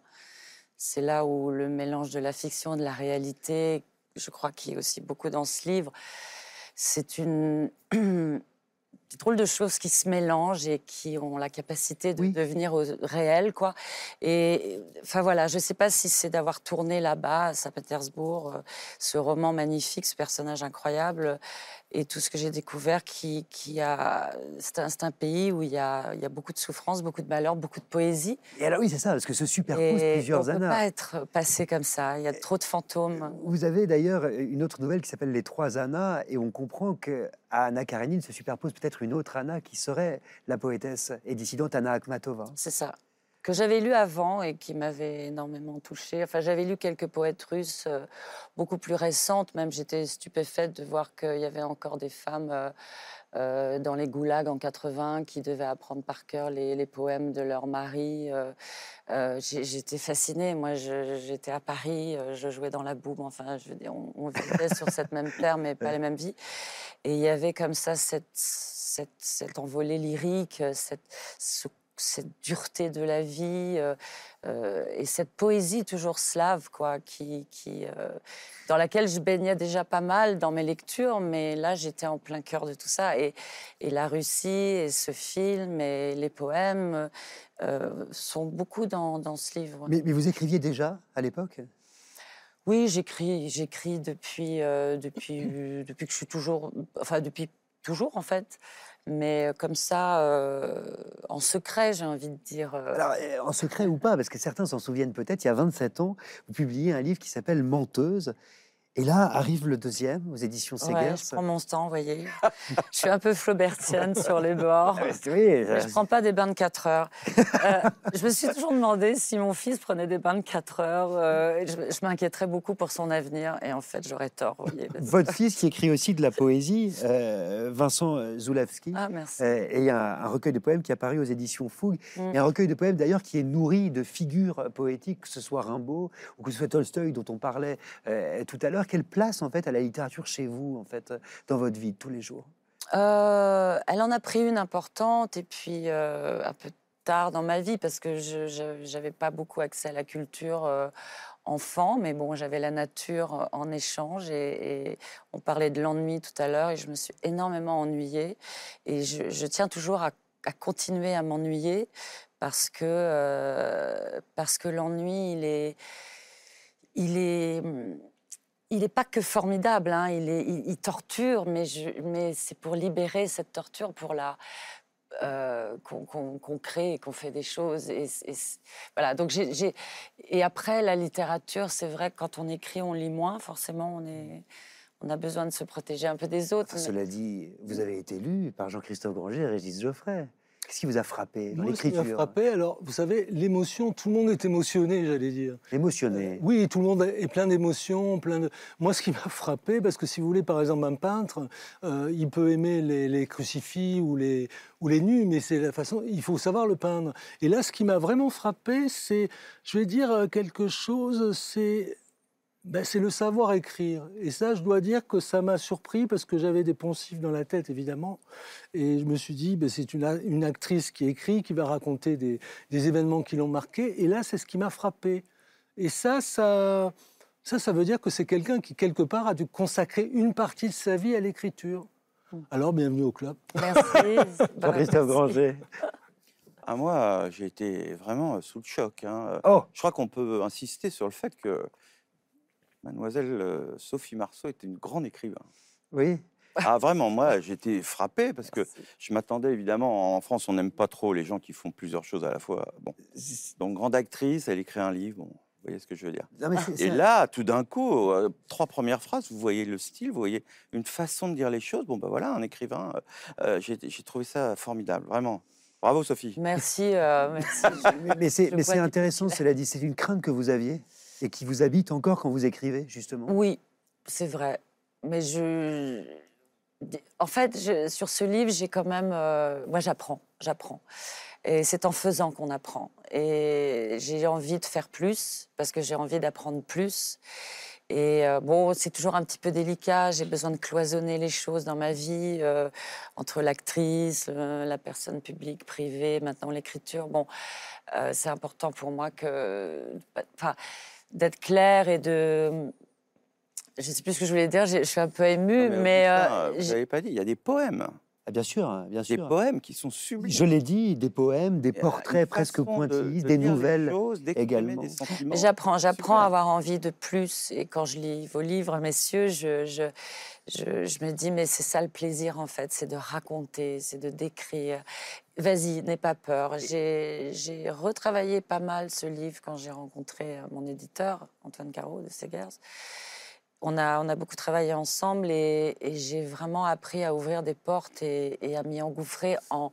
C'est là où le mélange de la fiction et de la réalité, je crois qu'il y a aussi beaucoup dans ce livre, c'est une des drôles de choses qui se mélangent et qui ont la capacité de Oui. devenir au- réel, quoi. Et enfin voilà, je ne sais pas si c'est d'avoir tourné là-bas à Saint-Pétersbourg, euh, ce roman magnifique, ce personnage incroyable, et tout ce que j'ai découvert qui, qui a. C'est un, un pays où il y, a, il y a beaucoup de souffrance, beaucoup de malheur, beaucoup de poésie. Et alors oui, c'est ça, parce que se superposent Et on plusieurs ne peut années. pas être passé comme ça. Il y a trop de fantômes. Vous avez d'ailleurs une autre nouvelle qui s'appelle Les Trois Annas, et on comprend que à Anna Karenine se superpose peut-être une autre Anna qui serait la poétesse et dissidente Anna Akhmatova. C'est ça. Que j'avais lu avant et qui m'avait énormément touchée. Enfin, j'avais lu quelques poètes russes euh, beaucoup plus récentes. Même j'étais stupéfaite de voir qu'il y avait encore des femmes euh, euh, dans les goulags en 80 qui devaient apprendre par cœur les, les poèmes de leur mari. Euh, euh, j'étais fascinée. Moi, j'étais à Paris, je jouais dans la boum. Enfin, je veux dire, on, on vivait sur cette même terre, mais pas les mêmes vies. Et il y avait comme ça cette, cette, cette envolée lyrique, cette, ce- cette dureté de la vie euh, euh, et cette poésie toujours slave, quoi, qui, qui, euh, dans laquelle je baignais déjà pas mal dans mes lectures, mais là j'étais en plein cœur de tout ça. Et, et la Russie et ce film et les poèmes euh, sont beaucoup dans, dans ce livre. Mais, mais vous écriviez déjà à l'époque? Oui, j'écris, j'écris depuis, euh, depuis, depuis que je suis toujours, enfin depuis toujours en fait, mais comme ça, euh, en secret, j'ai envie de dire. euh, Alors, euh, en secret ou pas, parce que certains s'en souviennent peut-être, il y a 27 ans, vous publiez un livre qui s'appelle Menteuse. Et là arrive le deuxième aux éditions ouais, Segers. je prends mon temps, vous voyez. je suis un peu flaubertienne sur les bords. Ah, Oui, je ne prends pas des bains de 4 heures. Euh, je me suis toujours demandé si mon fils prenait des bains de 4 heures. euh, et je je m'inquiéterais beaucoup pour son avenir. Et en fait, j'aurais tort. vous voyez. Votre fils qui écrit aussi de la poésie, euh, Vincent Zulawski. Ah, merci. Et il y a un, un recueil de poèmes qui est apparu aux éditions Fougue. Mm. Y a un recueil de poèmes d'ailleurs qui est nourri de figures poétiques, que ce soit Rimbaud ou que ce soit Tolstoï dont on parlait tout à l'heure. Quelle place en fait a la littérature chez vous, en fait, dans votre vie tous les jours? Euh, elle en a pris une importante et puis euh, un peu tard dans ma vie parce que je n'avais pas beaucoup accès à la culture euh, enfant, mais bon, j'avais la nature en échange et, on parlait de l'ennui tout à l'heure et je me suis énormément ennuyée et je, tiens toujours à, à continuer à m'ennuyer parce que, euh, parce que l'ennui, il est, il est, il n'est pas que formidable, hein, il, est, il, il torture, mais, c'est pour libérer cette torture, pour la euh, qu'on crée et qu'on fait des choses. Et, et c- voilà. Donc j'ai, j'ai- et après la littérature, c'est vrai que quand on écrit, on lit moins. Forcément, on est, on a besoin de se protéger un peu des autres. Enfin, mais- Cela dit, vous avez été lu par Jean-Christophe Granger et Régis Geoffrey. Qu'est-ce qui vous a frappé dans Moi, ce qui m'a l'écriture frappé, alors, vous savez, l'émotion, tout le monde est émotionné, j'allais dire. Émotionné. Oui, tout le monde est plein d'émotions, plein de. Moi, ce qui m'a frappé, parce que si vous voulez, par exemple, un peintre, euh, il peut aimer les, les crucifix ou les ou les nus, mais c'est la façon. Il faut savoir le peindre. Et là, ce qui m'a vraiment frappé, c'est, je vais dire euh, quelque chose, c'est ben, c'est le savoir écrire. Et ça, je dois dire que ça m'a surpris parce que j'avais des poncifs dans la tête, évidemment. Et je me suis dit, ben, c'est une, actrice qui écrit, qui va raconter des, des événements qui l'ont marqué. Et là, c'est ce qui m'a frappé. Et ça, ça, ça, ça veut dire que c'est quelqu'un qui, quelque part, a dû consacrer une partie de sa vie à l'écriture. Alors, bienvenue au club. Merci. Jean-Christophe Granger. Ah, moi, j'ai été vraiment sous le choc. hein. Oh, Je crois qu'on peut insister sur le fait que mademoiselle euh, Sophie Marceau était une grande écrivain. oui. Ah, vraiment, moi, j'étais frappé parce que je m'attendais évidemment, en France, on n'aime pas trop les gens qui font plusieurs choses à la fois. Bon. Donc, grande actrice, elle écrit un livre, bon, vous voyez ce que je veux dire. Non, mais c'est- Et c'est- là, tout d'un coup, euh, trois premières phrases, vous voyez le style, vous voyez une façon de dire les choses. Bon, ben voilà, un écrivain, euh, j'ai j'ai trouvé ça formidable, vraiment. Bravo, Sophie. Merci. euh, merci. mais- mais c'est intéressant, cela dit. C'est une crainte que vous aviez et qui vous habite encore quand vous écrivez, justement? Oui, c'est vrai. Mais je. En fait, sur ce livre, j'ai quand même. euh, Moi, j'apprends. J'apprends. Et c'est en faisant qu'on apprend. Et j'ai envie de faire plus, parce que j'ai envie d'apprendre plus. Et euh, bon, c'est toujours un petit peu délicat. J'ai besoin de cloisonner les choses dans ma vie, euh, entre l'actrice, la personne publique, privée, maintenant l'écriture. Bon, c'est important pour moi que. Enfin, d'être clair et de. Je sais plus ce que je voulais dire, je suis un peu émue, Non, mais. contraire, euh, vous n'avez pas dit, il y a des poèmes. Ah, bien sûr, hein, bien Des sûr. poèmes qui sont sublimes. Je l'ai dit, des poèmes, des a portraits presque de- pointillistes, de des nouvelles. choses, également. des J'apprends, j'apprends à avoir envie de plus. Et quand je lis vos livres, messieurs, je, je, je, je me dis, mais c'est ça le plaisir, en fait, c'est de raconter, c'est de décrire. Vas-y, n'aie pas peur. J'ai j'ai retravaillé pas mal ce livre quand j'ai rencontré euh, mon éditeur, Antoine Caro de Segers. On a, on a beaucoup travaillé ensemble et, et j'ai vraiment appris à ouvrir des portes et, et à m'y engouffrer en,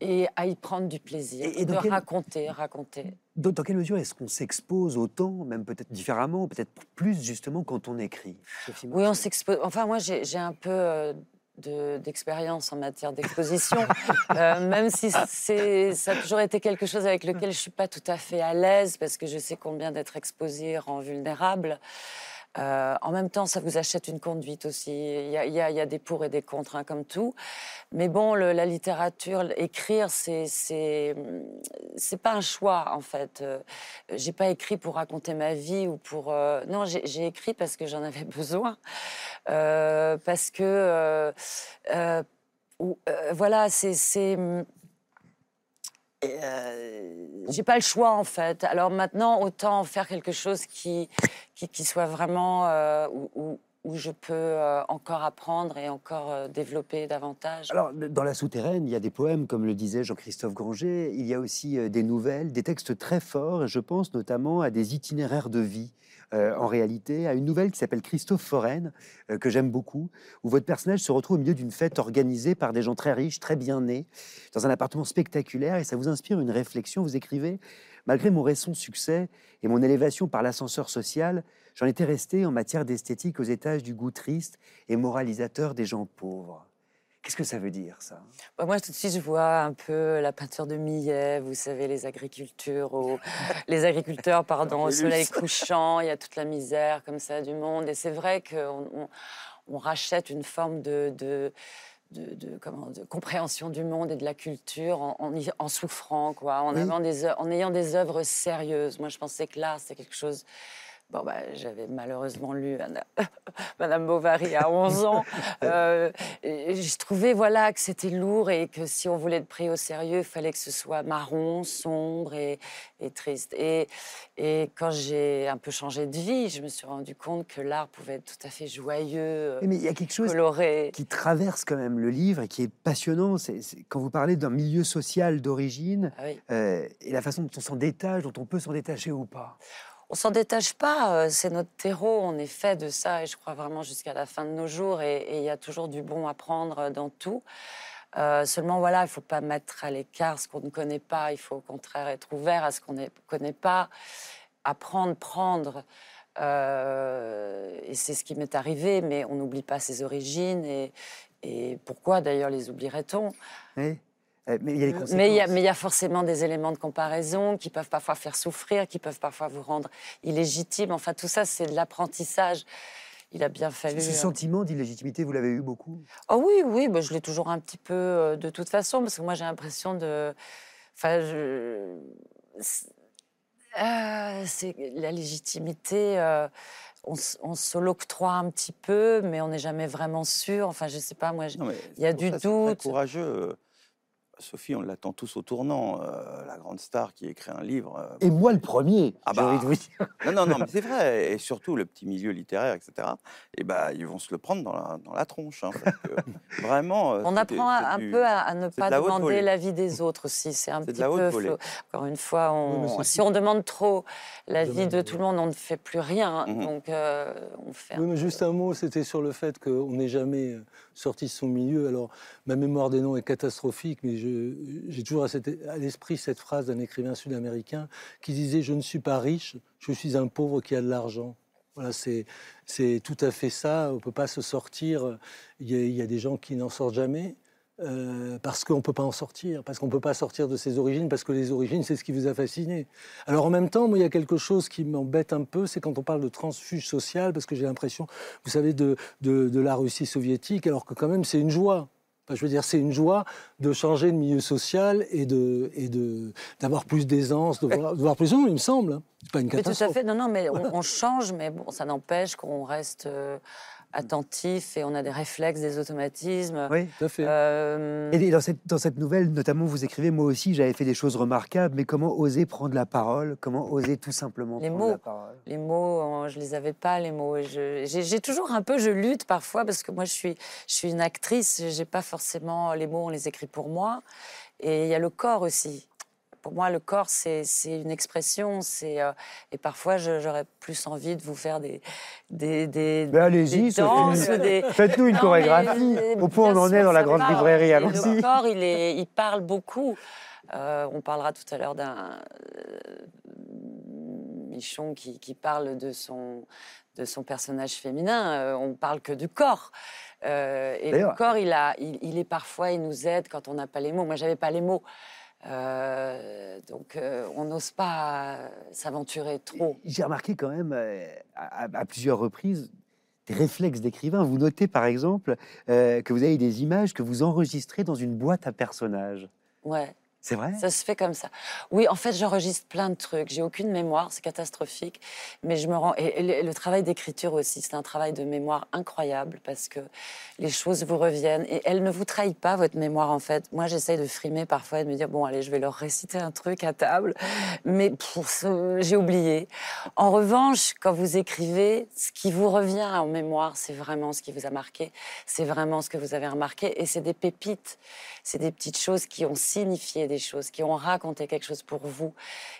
et à y prendre du plaisir. Et- et de quel- raconter, raconter. Dans, dans quelle mesure est-ce qu'on s'expose autant, même peut-être différemment, peut-être plus justement quand on écrit Sophie Oui, on s'expose. Enfin, moi, j'ai un peu euh, de- d'expérience en matière d'exposition, Euh, même si ça a toujours été quelque chose avec lequel je suis pas tout à fait à l'aise, parce que je sais combien d'être exposé rend vulnérable. Euh, en même temps, ça vous achète une conduite aussi. Il y a, des pour et des contre, hein, comme tout. Mais bon, la littérature, écrire, c'est c'est pas un choix en fait. Euh, j'ai pas écrit pour raconter ma vie ou pour euh, non, j'ai écrit parce que j'en avais besoin, Euh, parce que voilà, c'est euh, j'ai pas le choix en fait. Alors maintenant, autant faire quelque chose qui, qui, soit vraiment euh, où, où- je peux euh, encore apprendre et encore développer davantage. Alors, dans la souterraine, il y a des poèmes, comme le disait Jean-Christophe Granger. Il y a aussi des nouvelles, des textes très forts. Et je pense notamment à des itinéraires de vie. Euh, en réalité, à une nouvelle qui s'appelle Christophe Foraine, euh, que j'aime beaucoup, où votre personnage se retrouve au milieu d'une fête organisée par des gens très riches, très bien nés, dans un appartement spectaculaire, et ça vous inspire une réflexion. Vous écrivez Malgré mon récent succès et mon élévation par l'ascenseur social, j'en étais resté en matière d'esthétique aux étages du goût triste et moralisateur des gens pauvres. Qu'est-ce que ça veut dire, ça? Bah, Moi, tout de suite, je vois un peu la peinture de Millet, vous savez, les agriculteurs, au... les agriculteurs pardon, au soleil couchant, il y a toute la misère comme ça du monde. Et c'est vrai qu'on on, rachète une forme de, de de, comment, de, compréhension du monde et de la culture en, en, souffrant, quoi, en, des, en ayant des œuvres sérieuses. Moi, je pensais que l'art, c'est quelque chose Bon, bah, j'avais malheureusement lu Madame Bovary à 11 ans. Euh, je trouvais voilà, que c'était lourd et que si on voulait être pris au sérieux, il fallait que ce soit marron, sombre et, triste. Et, et quand j'ai un peu changé de vie, je me suis rendu compte que l'art pouvait être tout à fait joyeux, Mais il y a quelque chose coloré. qui traverse quand même le livre et qui est passionnant. C'est quand vous parlez d'un milieu social d'origine ah euh, et la façon dont on s'en détache, dont on peut s'en détacher ou pas on s'en détache pas. Euh, c'est notre terreau. On est fait de ça, et je crois vraiment jusqu'à la fin de nos jours. Et il y a toujours du bon à prendre dans tout. Euh, seulement, voilà, il ne faut pas mettre à l'écart ce qu'on ne connaît pas. Il faut au contraire être ouvert à ce qu'on ne connaît pas, apprendre, prendre. Euh, et c'est ce qui m'est arrivé, mais on n'oublie pas ses origines. Et, pourquoi d'ailleurs les oublierait-on? Euh, mais il y a Mais il y a, forcément des éléments de comparaison qui peuvent parfois faire souffrir, qui peuvent parfois vous rendre illégitime. Enfin, tout ça, c'est de l'apprentissage. Il a bien fallu. Ce euh, sentiment d'illégitimité, vous l'avez eu beaucoup? Oh oui, oui, bah, je l'ai toujours un petit peu euh, de toute façon, parce que moi j'ai l'impression de. Enfin, je. c'est la légitimité. on, on se l'octroie un petit peu, mais on n'est jamais vraiment sûr. Enfin, je sais pas, moi, il y a du doute. C'est courageux Sophie, on l'attend tous au tournant, euh, la grande star qui écrit un livre. Euh, et moi le premier, ah bah, de vous dire. Non, non, non, mais c'est vrai. Et surtout le petit milieu littéraire, etc. Et bah, ils vont se le prendre dans la, dans la tronche. Hein, vraiment. Euh, on apprend un peu à, ne pas demander l'avis des autres aussi. C'est un petit peu. Encore une fois, si on demande trop l'avis de tout le monde, on ne fait plus rien. Mhm. Donc, on fait. Oui, mais juste un mot, c'était sur le fait qu'on n'est jamais sorti de son milieu. Alors, ma mémoire des noms est catastrophique, mais j'ai toujours à, l'esprit cette phrase d'un écrivain sud-américain qui disait Je ne suis pas riche, je suis un pauvre qui a de l'argent. Voilà, c'est tout à fait ça. On ne peut pas se sortir. Il y, a, des gens qui n'en sortent jamais. Euh, parce qu'on ne peut pas en sortir, parce qu'on ne peut pas sortir de ses origines, parce que les origines, c'est ce qui vous a fasciné. Alors en même temps, moi, il y a quelque chose qui m'embête un peu, c'est quand on parle de transfuge social, parce que j'ai l'impression, vous savez, de, de, la Russie soviétique, alors que quand même, c'est une joie je veux dire, c'est une joie de changer de milieu social et de et de d'avoir plus d'aisance, de, voir, plus. Non, il me semble. Hein. C'est pas une catastrophe. Mais tout à fait. Non, non, mais on, change, mais bon, ça n'empêche qu'on reste. Euh, attentif et on a des réflexes, des automatismes. Oui, tout à fait. Euh, et dans cette, dans cette nouvelle, notamment, vous écrivez Moi aussi, j'avais fait des choses remarquables, mais comment oser prendre la parole Comment oser tout simplement les prendre mots, la parole? Les mots, je les avais pas, les mots. J'ai toujours un peu, je lutte parfois, parce que moi, je suis, je suis une actrice, j'ai pas forcément les mots, on les écrit pour moi. Et il y a le corps aussi pour moi, le corps, c'est une expression. C'est euh, et parfois, j'aurais plus envie de vous faire des des des, allez-y, faites-nous une chorégraphie. Au point où on en est dans la grande librairie, allons-y. Le corps, il est, il parle beaucoup. Euh, on parlera tout à l'heure d'un euh, Michon qui, qui, parle de son de son personnage féminin. on parle que du corps. et le corps, il, a, il, il, est parfois, il nous aide quand on n'a pas les mots. Moi, j'avais pas les mots. Euh, donc euh, on n'ose pas s'aventurer trop. J'ai remarqué quand même euh, à, plusieurs reprises des réflexes d'écrivain. Vous notez par exemple que vous avez des images que vous enregistrez dans une boîte à personnages. Ouais. C'est vrai? Ça se fait comme ça. Oui, en fait, j'enregistre plein de trucs. J'ai aucune mémoire, c'est catastrophique. Mais je me rends. Et, le, travail d'écriture aussi, c'est un travail de mémoire incroyable parce que les choses vous reviennent et elle ne vous trahit pas, votre mémoire, en fait. Moi, j'essaye de frimer parfois et de me dire bon, allez, je vais leur réciter un truc à table. Mais j'ai oublié. En revanche, quand vous écrivez, ce qui vous revient en mémoire, c'est vraiment ce qui vous a marqué. C'est vraiment ce que vous avez remarqué. Et c'est des pépites. C'est des petites choses qui ont signifié des choses, qui ont raconté quelque chose pour vous.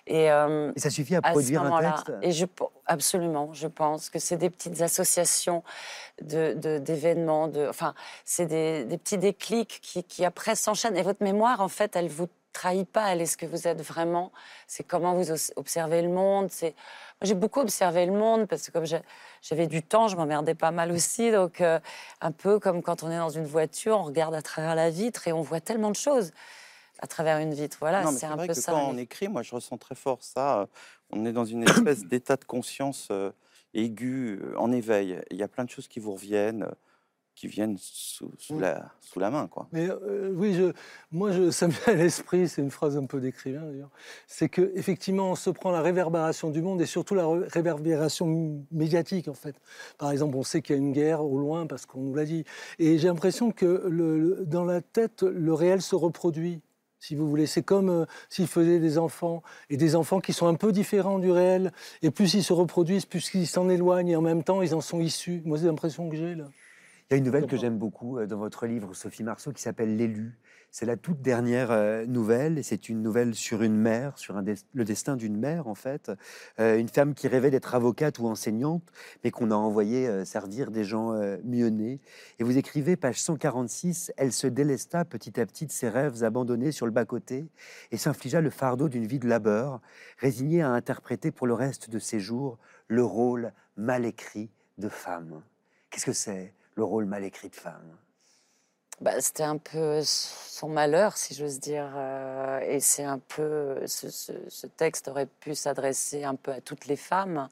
Et, euh, ça suffit à, produire un texte? Et je, absolument, je pense que c'est des petites associations d'événements, de, enfin, c'est des, petits déclics qui, qui après s'enchaînent. Et votre mémoire, en fait, elle vous trahit pas. Elle est ce que vous êtes vraiment. C'est comment vous observez le monde. C'est j'ai beaucoup observé le monde parce que comme j'avais du temps, je m'emmerdais pas mal aussi. Donc, euh, un peu comme quand on est dans une voiture, on regarde à travers la vitre et on voit tellement de choses à travers une vitre. Voilà, c'est un vrai peu que ça. Quand on écrit, moi, je ressens très fort ça. On est dans une espèce d'état de conscience euh, aigu, euh, en éveil. Il y a plein de choses qui vous reviennent qui viennent sous, sous, la, sous la main. Quoi. Mais euh, oui, je, moi, je, ça me vient à l'esprit, c'est une phrase un peu d'écrivain d'ailleurs, c'est qu'effectivement, on se prend la réverbération du monde et surtout la réverbération médiatique, en fait. Par exemple, on sait qu'il y a une guerre au loin parce qu'on nous l'a dit. Et j'ai l'impression que le, dans la tête, le réel se reproduit. Si vous voulez, c'est comme euh, s'ils faisaient des enfants et des enfants qui sont un peu différents du réel. Et plus ils se reproduisent, plus ils s'en éloignent et en même temps ils en sont issus. Moi, c'est l'impression que j'ai là. Il y a une nouvelle que j'aime beaucoup euh, dans votre livre, Sophie Marceau, qui s'appelle L'élu. C'est la toute dernière euh, nouvelle, et c'est une nouvelle sur une mère, sur le destin d'une mère en fait. Euh, une femme qui rêvait d'être avocate ou enseignante, mais qu'on a envoyé servir des gens mieux nés. Et vous écrivez, page 146, elle se délesta petit à petit de ses rêves abandonnés sur le bas-côté et s'infligea le fardeau d'une vie de labeur, résignée à interpréter pour le reste de ses jours le rôle mal écrit de femme. Qu'est-ce que c'est? Le rôle mal écrit de femme? Bah, C'était un peu son malheur, si j'ose dire. Euh, et c'est un peu. Ce, texte aurait pu s'adresser un peu à toutes les femmes.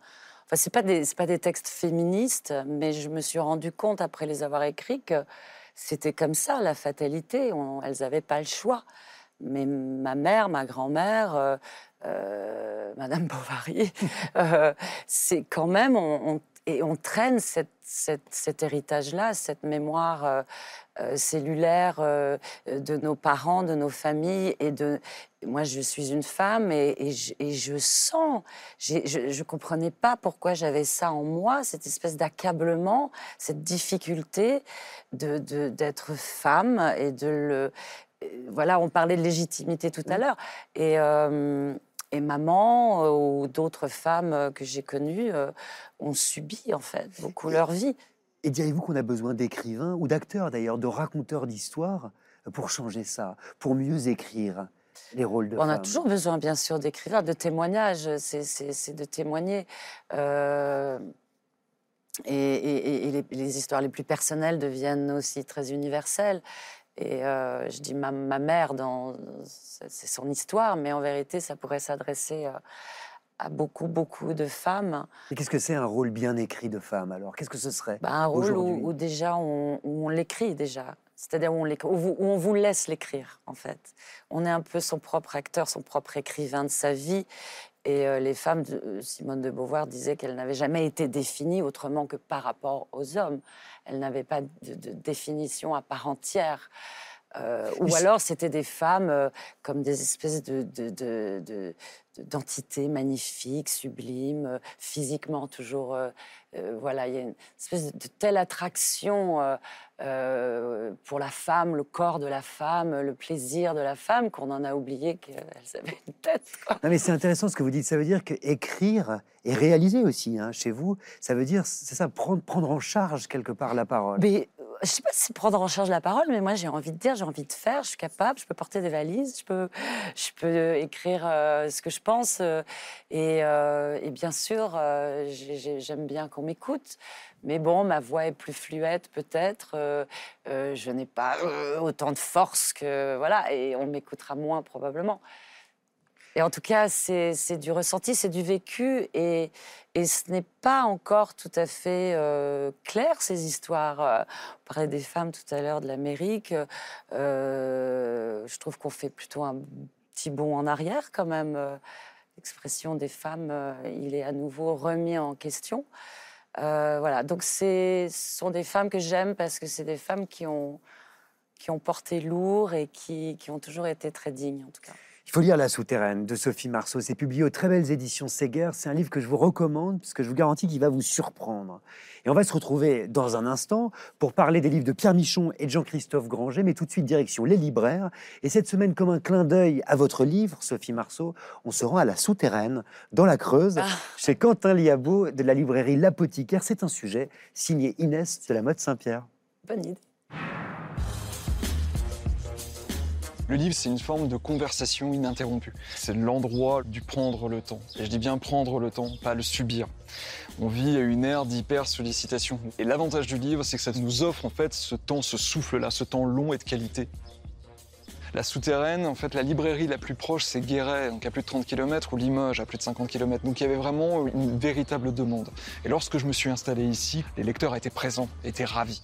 Enfin, ce pas, pas des textes féministes, mais je me suis rendu compte, après les avoir écrits, que c'était comme ça, la fatalité. elles n'avaient pas le choix. Mais ma mère, ma grand-mère, euh, euh, Madame Bovary, c'est quand même, et on traîne cet héritage-là, cette mémoire euh, euh, cellulaire euh, de nos parents, de nos familles. Et de... Moi, je suis une femme et, je, sens, je ne comprenais pas pourquoi j'avais ça en moi, cette espèce d'accablement, cette difficulté d'être de, femme et de le... Voilà, on parlait de légitimité tout à l'heure. Et et maman euh, ou d'autres femmes euh, que j'ai connues euh, ont subi en fait beaucoup leur vie. Et diriez-vous qu'on a besoin d'écrivains ou d'acteurs d'ailleurs, de raconteurs d'histoires pour changer ça, pour mieux écrire les rôles de On a toujours besoin bien sûr d'écrivains, de témoignages, c'est de témoigner. et, les, les, histoires les plus personnelles deviennent aussi très universelles. Et euh, je dis ma, mère, dans, c'est son histoire, mais en vérité, ça pourrait s'adresser euh, à, beaucoup, beaucoup de femmes. Et qu'est-ce que c'est un rôle bien écrit de femme alors? Qu'est-ce que ce serait bah, Un rôle où, déjà on, on l'écrit déjà. C'est-à-dire où, où, on vous laisse l'écrire, en fait. On est un peu son propre acteur, son propre écrivain de sa vie. Et euh, les femmes, de, Simone de Beauvoir disait qu'elles n'avaient jamais été définies autrement que par rapport aux hommes. Elles n'avaient pas de, définition à part entière. Euh, ou alors c'était des femmes euh, comme des espèces de, d'entités magnifiques, sublimes, physiquement toujours. voilà, il y a une espèce de, telle attraction pour la femme, le corps de la femme, le plaisir de la femme, qu'on en a oublié qu'elles avaient une tête. Non, mais c'est intéressant ce que vous dites. Ça veut dire que écrire et réaliser aussi, hein, chez vous, ça veut dire, c'est ça, prendre, prendre en charge quelque part la parole. Mais je sais pas si prendre en charge la parole, mais moi j'ai envie de dire, j'ai envie de faire, je suis capable, je peux porter des valises, je peux, je peux écrire euh, ce que je pense. Euh, euh, et, bien sûr, j'aime bien qu'on m'écoute. Mais bon, ma voix est plus fluette peut-être. je n'ai pas autant de force que voilà, et on m'écoutera moins probablement. Et en tout cas, c'est du ressenti, c'est du vécu, et, ce n'est pas encore tout à fait euh, clair, ces histoires. Euh, on parlait des femmes tout à l'heure de l'Amérique. Euh, je trouve qu'on fait plutôt un petit bond en arrière quand même. L'expression des femmes, il est à nouveau remis en question. voilà, donc ce sont des femmes que j'aime parce que c'est des femmes qui ont, porté lourd et qui ont toujours été très dignes en tout cas. Il faut lire La Souterraine de Sophie Marceau. C'est publié aux très belles éditions Séguer. C'est un livre que je vous recommande parce que je vous garantis qu'il va vous surprendre. Et on va se retrouver dans un instant pour parler des livres de Pierre Michon et de Jean-Christophe Granger, mais tout de suite direction les libraires. Et cette semaine, comme un clin d'œil à votre livre, Sophie Marceau, on se rend à La Souterraine, dans la Creuse, ah. chez Quentin Liabo de la librairie L'Apothicaire. C'est un sujet signé Inès de la mode Saint-Pierre. Bonne idée. Le livre, c'est une forme de conversation ininterrompue. C'est l'endroit du prendre le temps. Et je dis bien prendre le temps, pas le subir. On vit à une ère d'hyper sollicitation. Et l'avantage du livre, c'est que ça nous offre en fait ce temps, ce souffle-là, ce temps long et de qualité. La souterraine, en fait, la librairie la plus proche, c'est Guéret, donc à plus de 30 km, ou Limoges, à plus de 50 km. Donc il y avait vraiment une véritable demande. Et lorsque je me suis installé ici, les lecteurs étaient présents, étaient ravis.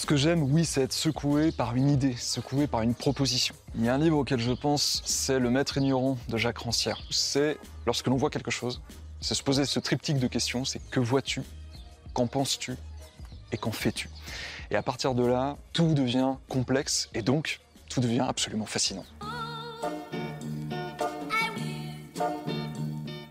Ce que j'aime, oui, c'est être secoué par une idée, secoué par une proposition. Il y a un livre auquel je pense, c'est Le Maître ignorant de Jacques Rancière. C'est lorsque l'on voit quelque chose, c'est se poser ce triptyque de questions, c'est que vois-tu, qu'en penses-tu et qu'en fais-tu? Et à partir de là, tout devient complexe et donc tout devient absolument fascinant.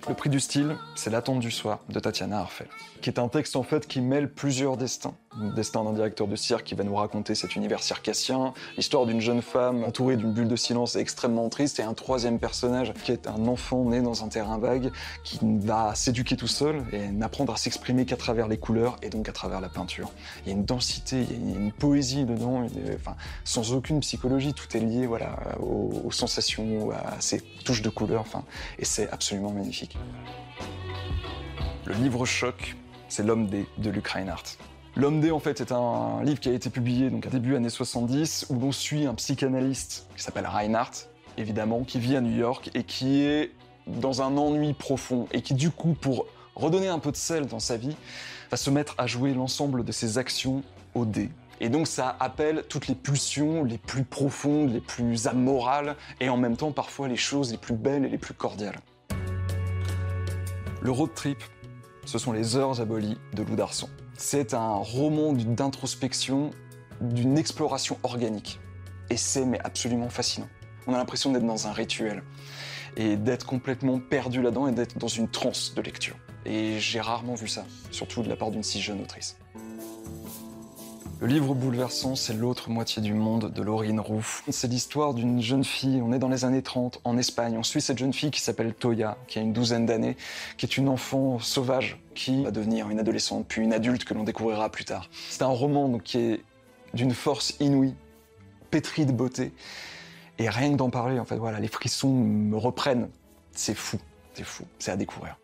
Le prix du style, c'est L'attente du soir de Tatiana Arfel, qui est un texte en fait qui mêle plusieurs destins. Le destin d'un directeur de cirque qui va nous raconter cet univers circassien, l'histoire d'une jeune femme entourée d'une bulle de silence extrêmement triste, et un troisième personnage qui est un enfant né dans un terrain vague, qui va s'éduquer tout seul et n'apprendre à s'exprimer qu'à travers les couleurs et donc à travers la peinture. Il y a une densité, il y a une poésie dedans, sans aucune psychologie, tout est lié voilà, aux, aux sensations, à ces touches de couleurs, enfin, et c'est absolument magnifique. Le livre choc, c'est L'homme D de Luc Reinhardt. L'homme D, en fait, est un livre qui a été publié donc à début années 70, où l'on suit un psychanalyste qui s'appelle Reinhardt, évidemment, qui vit à New York et qui est dans un ennui profond et qui, du coup, pour redonner un peu de sel dans sa vie, va se mettre à jouer l'ensemble de ses actions au dé. Et donc ça appelle toutes les pulsions les plus profondes, les plus amorales, et en même temps parfois les choses les plus belles et les plus cordiales. Le road trip, ce sont les heures abolies de Lou Darson. C'est un roman d'introspection, d'une exploration organique. Et mais absolument fascinant. On a l'impression d'être dans un rituel et d'être complètement perdu là-dedans et d'être dans une transe de lecture. Et j'ai rarement vu ça, surtout de la part d'une si jeune autrice. Le livre bouleversant, c'est L'autre moitié du monde de Laurine Roux. C'est l'histoire d'une jeune fille, on est dans les années 30, en Espagne. On suit cette jeune fille qui s'appelle Toya, qui a une douzaine d'années, qui est une enfant sauvage, qui va devenir une adolescente, puis une adulte que l'on découvrira plus tard. C'est un roman donc, qui est d'une force inouïe, pétri de beauté. Et rien que d'en parler, en fait, les frissons me reprennent. C'est fou, c'est fou, c'est à découvrir.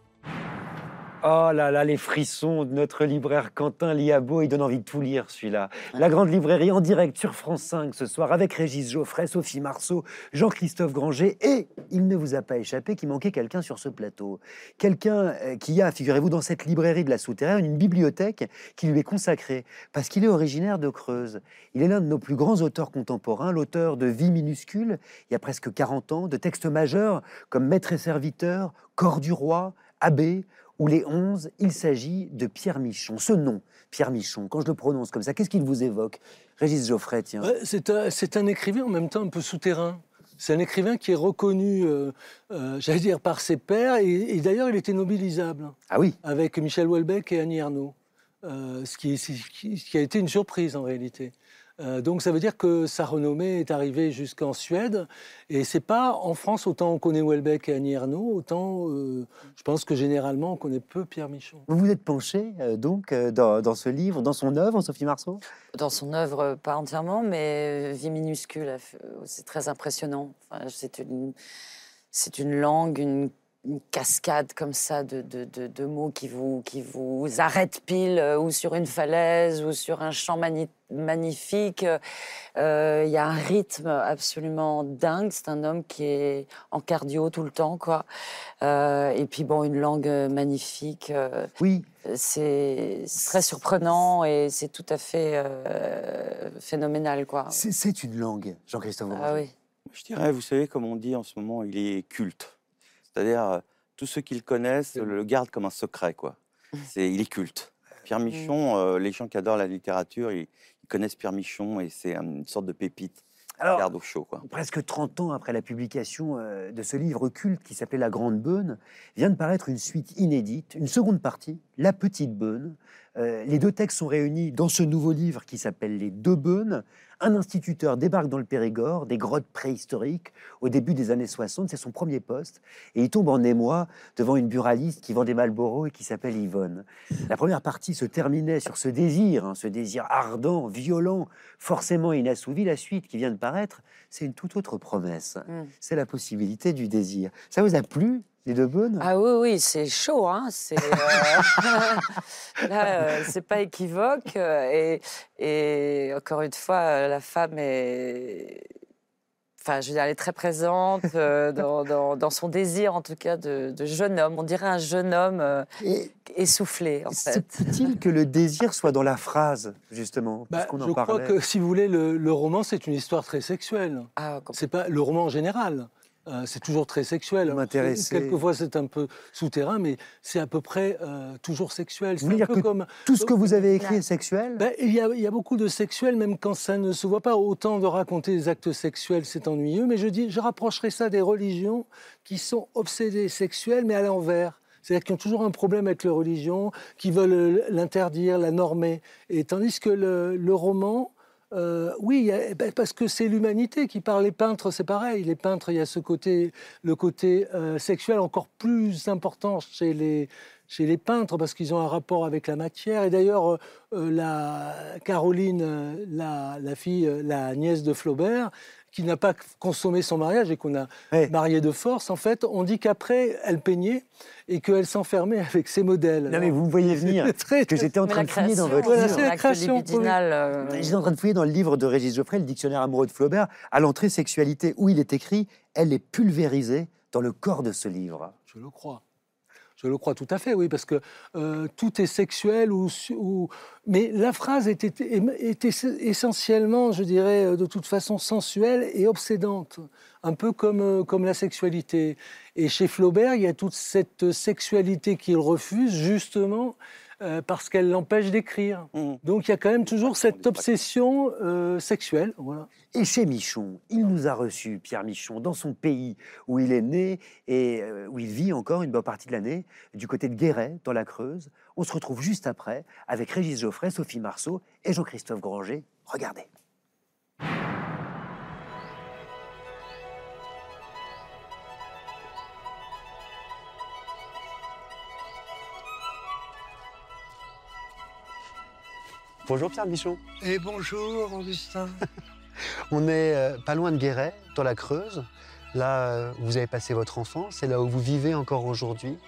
Oh là là, les frissons de notre libraire Quentin Liabo, il donne envie de tout lire celui-là. La grande librairie en direct sur France 5 ce soir avec Régis Geoffrey, Sophie Marceau, Jean-Christophe Granger et il ne vous a pas échappé qu'il manquait quelqu'un sur ce plateau. Quelqu'un euh, qui a, figurez-vous, dans cette librairie de la souterraine, une bibliothèque qui lui est consacrée parce qu'il est originaire de Creuse. Il est l'un de nos plus grands auteurs contemporains, l'auteur de Vie minuscule, il y a presque 40 ans, de textes majeurs comme Maître et serviteur, Corps du roi, Abbé, ou les 11, il s'agit de Pierre Michon. Ce nom, Pierre Michon, quand je le prononce comme ça, qu'est-ce qu'il vous évoque? Régis Geoffrey, tiens. Ouais, c'est un, c'est un écrivain en même temps un peu souterrain. C'est un écrivain qui est reconnu, euh, euh, j'allais dire, par ses pairs, et, et d'ailleurs il était nobilisable Ah oui, avec Michel Houellebecq et Annie Ernaux, euh, qui- ce qui a été une surprise en réalité. Euh, donc ça veut dire que sa renommée est arrivée jusqu'en Suède, et c'est pas en France autant on connaît Houellebecq et Annie Ernaux, autant euh, je pense que généralement on connaît peu Pierre Michon. vous vous êtes penché euh, donc euh, dans, dans ce livre, dans son œuvre, Sophie Marceau? Dans son œuvre, pas entièrement, mais Vie minuscule, c'est très impressionnant. Enfin, c'est une, c'est une langue, une, une cascade comme ça de, de- de- de mots qui vous, qui vous arrêtent pile, euh, ou sur une falaise, ou sur un champ mani- magnifique. Euh, Il y a un rythme absolument dingue. C'est un homme qui est en cardio tout le temps, quoi. Euh, et puis, bon, une langue magnifique. euh, Oui, c'est très surprenant et c'est tout à fait euh, phénoménal, quoi. c'est une langue, Jean-Christophe Ah oui. Je dirais, vous savez, comme on dit en ce moment, il est culte. C'est-à-dire, euh, tous ceux qui le connaissent le gardent comme un secret, quoi. C'est, il est culte. Pierre Michon, euh, les gens qui adorent la littérature, ils, ils connaissent Pierre Michon et c'est une sorte de pépite. Alors, Garde au chaud, quoi. presque 30 ans après la publication euh, de ce livre culte qui s'appelait La Grande Beune, vient de paraître une suite inédite, une seconde partie La Petite Beune. Euh, les deux textes sont réunis dans ce nouveau livre qui s'appelle Les Deux Beunes. Un instituteur débarque dans le Périgord, des grottes préhistoriques, au début des années 60, c'est son premier poste, et il tombe en émoi devant une buraliste qui vend des Malboro et qui s'appelle Yvonne. La première partie se terminait sur ce désir, hein, ce désir ardent, violent, forcément inassouvi. La suite qui vient de paraître, c'est une toute autre promesse. Mm. C'est la possibilité du désir. Ça vous a plu? Les deux bonnes Ah oui, oui, c'est chaud. Hein. C'est, euh, là, euh, c'est pas équivoque. euh, Et, et encore une fois, la femme est. Enfin, je veux dire, elle est très présente euh, dans, dans- dans son désir, en tout cas, de, de jeune homme. On dirait un jeune homme euh, Et essoufflé, en fait. peut-il que le désir soit dans la phrase, justement, Bah, en je crois parlait? que, si vous voulez, le, le roman, c'est une histoire très sexuelle. Ah, C'est pas le roman en général. Euh, c'est toujours très sexuel. M'intéressez. Quelquefois, c'est un peu souterrain, mais c'est à peu près euh, toujours sexuel. Vous C'est voulez un dire peu que comme. Tout ce que vous avez écrit est sexuel? Ben, il, y a, il y a beaucoup de sexuel, même quand ça ne se voit pas. Autant de raconter des actes sexuels, c'est ennuyeux. Mais je, dis, je rapprocherai ça des religions qui sont obsédées sexuelles, mais à l'envers. C'est-à-dire qui ont toujours un problème avec leur religion, qui veulent euh, l'interdire, la normer. Et tandis que le, le roman, euh, oui, a- ben, parce que c'est l'humanité qui parle. Les peintres, c'est pareil. Les peintres, il y a ce côté, le côté euh, sexuel encore plus important chez les, peintres parce qu'ils ont un rapport avec la matière. Et d'ailleurs, euh, la Caroline, la, fille, la nièce de Flaubert, qui n'a pas consommé son mariage et qu'on a Ouais. marié de force, en fait, on dit qu'après, elle peignait et qu'elle s'enfermait avec ses modèles. Non, mais vous me voyez venir. Très- que j'étais en Mais train de fouiller dans votre Voilà, livre. c'est la création, euh, J'étais en train de fouiller dans le livre de Régis Geoffrey, le dictionnaire amoureux de Flaubert, à l'entrée sexualité, où il est écrit Elle est pulvérisée dans le corps de ce livre. Je le crois. Je le crois tout à fait, oui, parce que euh, tout est sexuel ou, mais la phrase était, était essentiellement, je dirais, euh, de toute façon sensuelle et obsédante, un peu comme, euh, comme la sexualité. Et chez Flaubert, il y a toute cette sexualité qu'il refuse, justement, euh, parce qu'elle l'empêche d'écrire. Mhm. Donc il y a quand même toujours cette obsession euh, sexuelle. Voilà. Et chez Michon, il nous a reçus, Pierre Michon, dans son pays où il est né et euh, où il vit encore une bonne partie de l'année, du côté de Guéret, dans la Creuse. On se retrouve juste après avec Régis Geoffrey, Sophie Marceau et Jean-Christophe Granger. Regardez. Bonjour Pierre Michon. Et bonjour, Augustin. On est euh, pas loin de Guéret, dans la Creuse. Là, euh, vous avez passé votre enfance, c'est là où vous vivez encore aujourd'hui.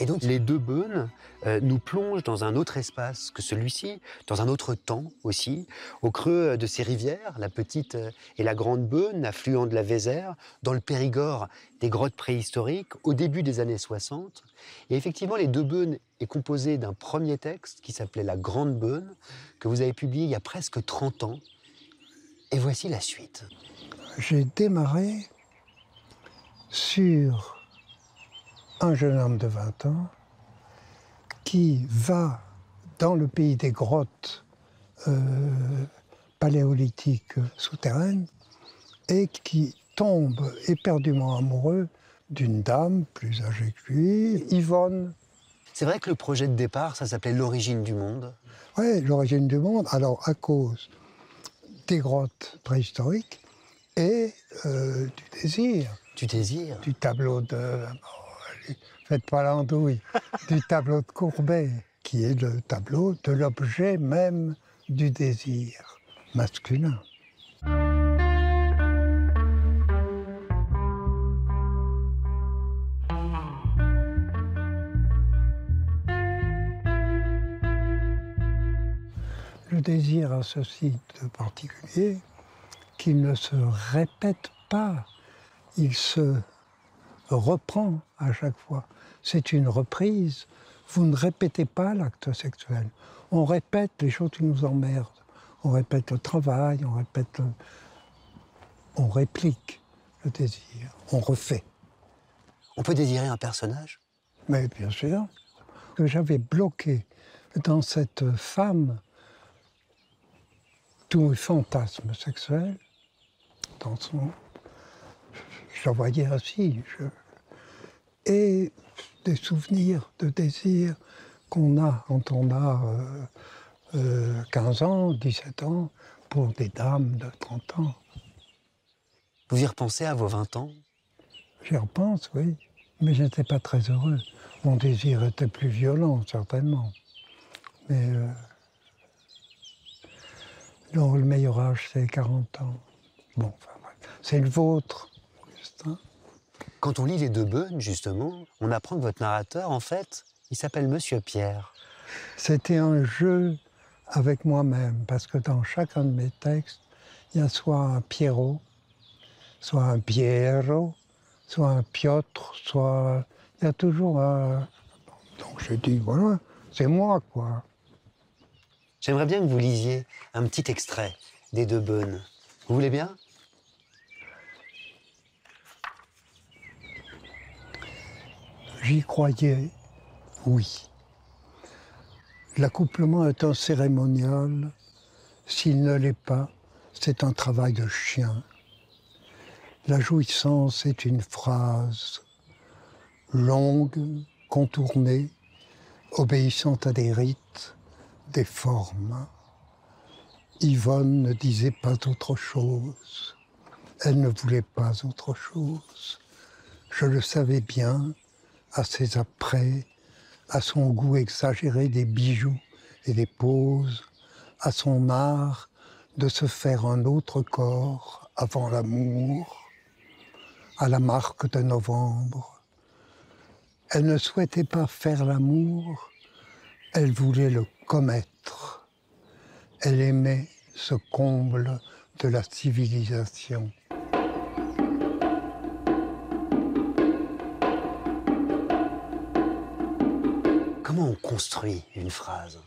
Et donc, les deux beunes euh, nous plongent dans un autre espace que celui-ci, dans un autre temps aussi, au creux de ces rivières, la petite euh, et la grande beune, affluent de la Vézère, dans le Périgord, des grottes préhistoriques, au début des années 60. Et effectivement, les deux beunes est composé d'un premier texte qui s'appelait La Grande Beune, que vous avez publié il y a presque 30 ans. Et voici la suite. J'ai démarré sur un jeune homme de 20 ans qui va dans le pays des grottes euh, paléolithiques souterraines et qui tombe éperdument amoureux d'une dame plus âgée que lui, Yvonne. C'est vrai que le projet de départ, ça s'appelait L'origine du monde. Oui, l'origine du monde. Alors, à cause des grottes préhistoriques et euh, du désir, Tu désires du tableau de. oh, faites pas l'andouille. du tableau de Courbet, qui est le tableau de l'objet même du désir masculin. Désir a ceci de particulier qu'il ne se répète pas, il se reprend à chaque fois. C'est une reprise. Vous ne répétez pas l'acte sexuel. On répète les choses qui nous emmerdent. On répète le travail, on répète le... On réplique le désir, on refait. On peut désirer un personnage? Mais bien sûr, que j'avais bloqué dans cette femme tous fantasmes sexuels, dans son. Je la voyais ainsi. je- Et des souvenirs de désir qu'on a quand on a euh, euh, 15 ans, 17 ans, pour des dames de 30 ans. Vous y repensez à vos 20 ans? J'y repense, oui, mais je n'étais pas très heureux. Mon désir était plus violent, certainement. Mais euh, non, le meilleur âge, c'est 40 ans. Bon, enfin, bref. c'est le vôtre, Augustin. Quand on lit Les Deux Beunes, justement, on apprend que votre narrateur, en fait, il s'appelle Monsieur Pierre. C'était un jeu avec moi-même, parce que dans chacun de mes textes, il y a soit un Pierrot, soit un Piero, soit un Piotr, soit. Il y a toujours un. Donc j'ai dit, voilà, c'est moi, quoi. J'aimerais bien que vous lisiez un petit extrait des Deux Beunes. Vous voulez bien? J'y croyais, oui. L'accouplement est un cérémonial. S'il ne l'est pas, c'est un travail de chien. La jouissance est une phrase longue, contournée, obéissant à des rites, des formes. Yvonne ne disait pas autre chose. Elle ne voulait pas autre chose. Je le savais bien, à ses apprêts, à son goût exagéré des bijoux et des poses, à son art de se faire un autre corps avant l'amour, à la marque de novembre. Elle ne souhaitait pas faire l'amour, elle voulait le commettre. Elle aimait ce comble de la civilisation. Comment on construit une phrase?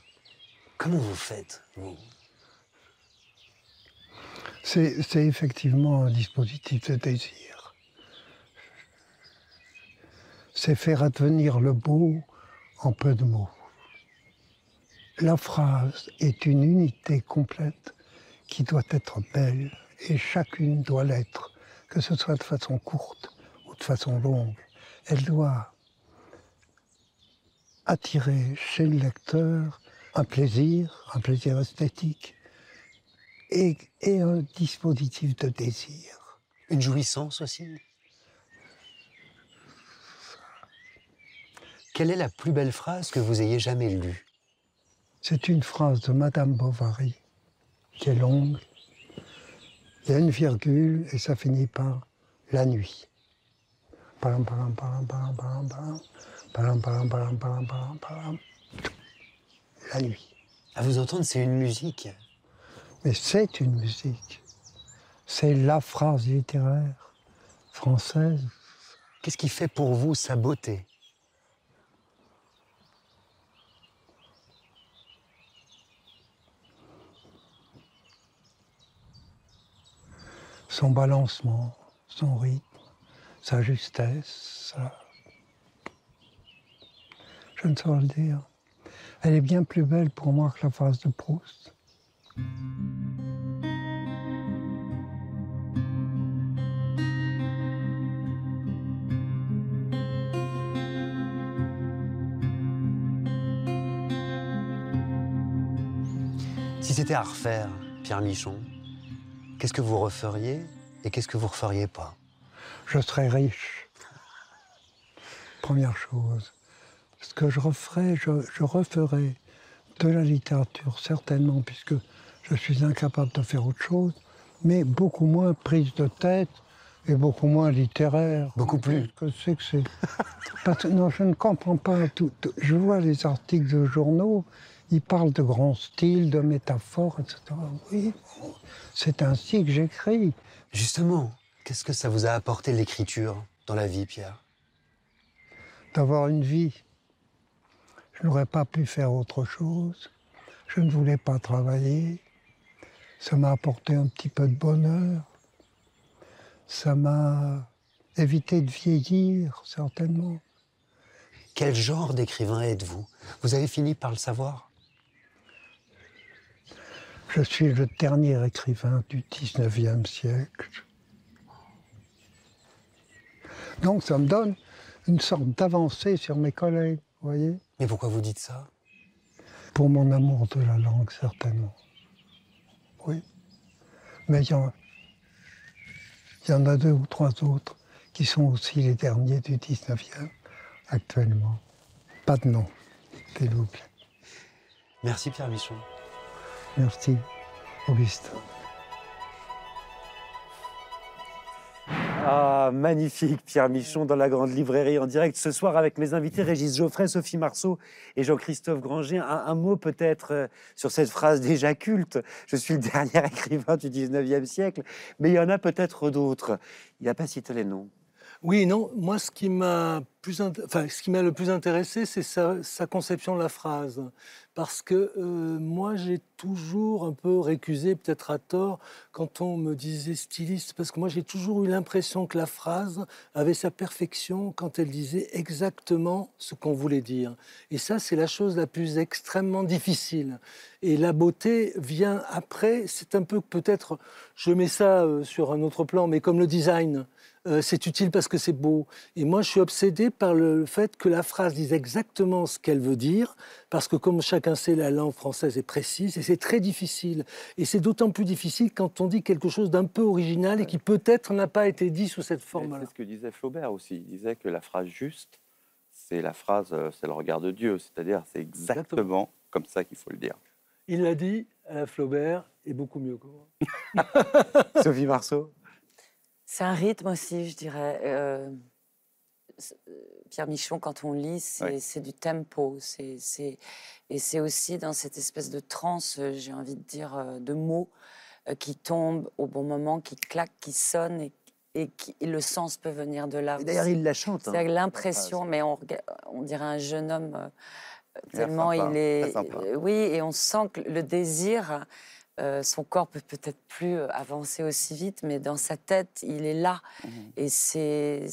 Comment vous faites, vous? C'est c'est effectivement un dispositif de désir. C'est faire advenir le beau en peu de mots. La phrase est une unité complète qui doit être belle et chacune doit l'être, que ce soit de façon courte ou de façon longue. Elle doit attirer chez le lecteur un plaisir, un plaisir esthétique et, un dispositif de désir. Une jouissance aussi Quelle est la plus belle phrase que vous ayez jamais lue? C'est une phrase de Madame Bovary qui est longue. Il y a une virgule et ça finit par la nuit. La nuit. À vous entendre, c'est une musique. Mais c'est une musique. C'est la phrase littéraire française. Qu'est-ce qui fait pour vous sa beauté? Son balancement, son rythme, sa justesse. sa- Je ne saurais le dire. Elle est bien plus belle pour moi que la phrase de Proust. Si c'était à refaire, Pierre Michon, qu'est-ce que vous referiez et qu'est-ce que vous referiez pas? Je serais riche. Première chose. Ce que je referais, je, je referais de la littérature, certainement, puisque je suis incapable de faire autre chose, mais beaucoup moins prise de tête et beaucoup moins littéraire. Beaucoup plus. Que c'est que c'est? Parce que non, je ne comprends pas tout. tout- Je vois les articles de journaux, ils parlent de grands styles, de métaphores, etc. Oui, c'est ainsi que j'écris. Justement, qu'est-ce que ça vous a apporté l'écriture dans la vie, Pierre? D'avoir une vie. Je n'aurais pas pu faire autre chose. Je ne voulais pas travailler. Ça m'a apporté un petit peu de bonheur. Ça m'a évité de vieillir, certainement. Quel genre d'écrivain êtes-vous? Vous avez fini par le savoir? Je suis le dernier écrivain du 19e siècle. Donc ça me donne une sorte d'avancée sur mes collègues, vous voyez Mais pourquoi vous dites ça? Pour mon amour de la langue, certainement. Oui. Mais il y, en, il y en a deux ou trois autres qui sont aussi les derniers du 19e actuellement. Pas de nom, s'il vous plaît. Merci Pierre Michon. Merci, Auguste. Ah, magnifique, Pierre Michon dans la grande librairie en direct ce soir avec mes invités Régis Geoffrey, Sophie Marceau et Jean-Christophe Granger. Un, un mot peut-être euh, sur cette phrase déjà culte. Je suis le dernier écrivain du 19e siècle, mais il y en a peut-être d'autres. Il n'a pas cité les noms. Oui, non, moi ce qui m'a le plus intéressé, c'est sa, sa conception de la phrase. Parce que euh, moi, j'ai toujours un peu récusé, peut-être à tort, quand on me disait styliste, parce que moi, j'ai toujours eu l'impression que la phrase avait sa perfection quand elle disait exactement ce qu'on voulait dire. Et ça, c'est la chose la plus extrêmement difficile. Et la beauté vient après, c'est un peu peut-être, je mets ça euh, sur un autre plan, mais comme le design. Euh, c'est utile parce que c'est beau. Et moi, je suis obsédé par le fait que la phrase dise exactement ce qu'elle veut dire, parce que comme chacun sait, la langue française est précise et c'est très difficile. Et c'est d'autant plus difficile quand on dit quelque chose d'un peu original et qui peut-être n'a pas été dit sous cette forme-là. C'est ce que disait Flaubert aussi. Il disait que la phrase juste, c'est la phrase, euh, c'est le regard de Dieu. C'est-à-dire, c'est exactement comme ça qu'il faut le dire. Il l'a dit à la Flaubert et beaucoup mieux que moi. Sophie Marceau C'est un rythme aussi, je dirais. Euh, euh, Pierre Michon, quand on lit, c'est du tempo. c'est- et c'est aussi dans cette espèce de transe, euh, j'ai envie de dire, de mots qui tombent au bon moment, qui claquent, qui sonnent et, et, qui, et le sens peut venir de là. D'ailleurs, il la chante. hein, C'est la l'impression, mais on, dirait un jeune homme euh, tellement il est. sympa. euh, Oui, et on sent que le désir, euh, son corps peut peut-être plus euh, avancer aussi vite, mais dans sa tête, il est là. Mhm. Et c'est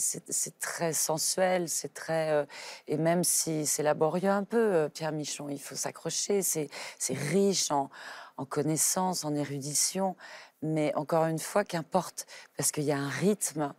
très sensuel, c'est très. euh, et même si c'est laborieux un peu, euh, Pierre Michon, il faut s'accrocher. C'est c'est riche en, en connaissances, en érudition. Mais encore une fois, qu'importe, parce qu'il y a un rythme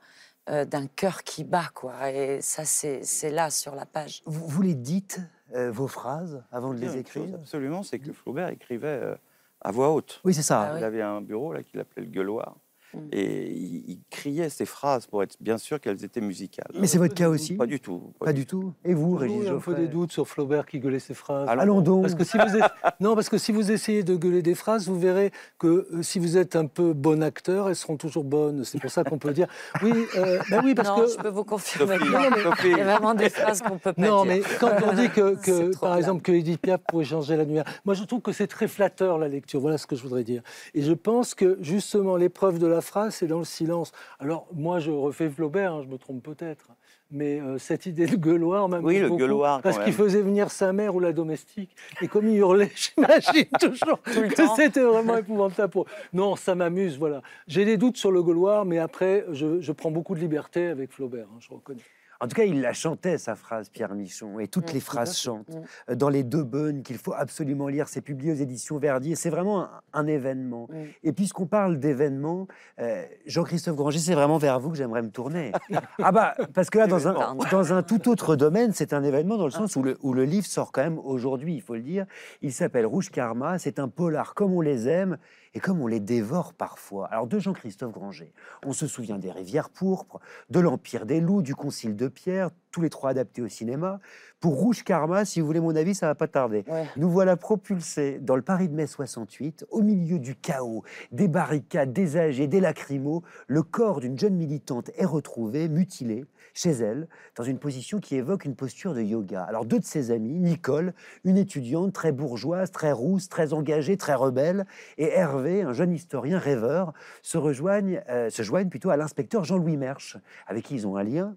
euh, d'un cœur qui bat, quoi. Et ça, c'est c'est là, sur la page. Vous, vous les dites, euh, vos phrases, avant de les chose, écrire? Absolument, c'est que Flaubert écrivait euh, à voix haute. Oui, c'est ça. Ah oui. Il avait un bureau là qu'il appelait le gueuloir. Mm. Et il, il criait ses phrases pour être bien sûr qu'elles étaient musicales. Mais c'est votre cas aussi Pas du tout. Pas du tout. Et vous, Régis eu un peu des doutes sur Flaubert qui gueulait ses phrases. Alors, Allons donc. Parce que si vous êtes... non, parce que si vous essayez de gueuler des phrases, vous verrez que euh, si vous êtes un peu bon acteur, elles seront toujours bonnes. C'est pour ça qu'on peut dire oui, euh, ben oui, parce non, que je peux vous confirmer. Sophie, non, mais Sophie. Il y a vraiment des phrases qu'on peut pas non, dire. mais quand on dit que, par exemple, que Edith Piaf pourrait changer la lumière, moi je trouve que c'est très flatteur la lecture. Voilà ce que je voudrais dire. Et je pense que justement l'épreuve de la phrase, c'est dans le silence. Alors moi, je refais Flaubert, hein, je me trompe peut-être. Mais euh, cette idée de gueuloir m'a Oui, le gueuloir, quand Parce qu'il même. faisait venir sa mère ou la domestique. Et comme il hurlait, j'imagine toujours que c'était vraiment épouvantable. Pour... Non, ça m'amuse, voilà. J'ai des doutes sur le gueuloir, mais après, je, je prends beaucoup de liberté avec Flaubert, hein, je reconnais. En tout cas, il la chantait, sa phrase, Pierre Michon, et toutes Mm, les phrases chantent. Mm. Euh, Dans Les Deux Bonnes, qu'il faut absolument lire, c'est publié aux éditions Verdier, c'est vraiment un, un événement. Et puisqu'on parle d'événements, euh, Jean-Christophe Granger, c'est vraiment vers vous que j'aimerais me tourner. ah bah, parce que là, dans un, Pardon. dans un tout autre domaine, c'est un événement dans le sens où le, où le livre sort quand même aujourd'hui, il faut le dire. Il s'appelle Rouge Karma, c'est un polar comme on les aime et comme on les dévore parfois. Alors de Jean-Christophe Granger, on se souvient des Rivières pourpres, de l'Empire des loups, du Concile de Pierre, tous les trois adaptés au cinéma. Pour Rouge Karma, si vous voulez mon avis, ça va pas tarder. Ouais. Nous voilà propulsés dans le Paris de mai 68, au milieu du chaos, des barricades, des âgés, des lacrymos. Le corps d'une jeune militante est retrouvé, mutilé, chez elle, dans une position qui évoque une posture de yoga. Alors deux de ses amis, Nicole, une étudiante très bourgeoise, très rousse, très engagée, très rebelle, et Hervé, un jeune historien rêveur, se rejoignent, euh, se joignent plutôt à l'inspecteur Jean-Louis Mersch, avec qui ils ont un lien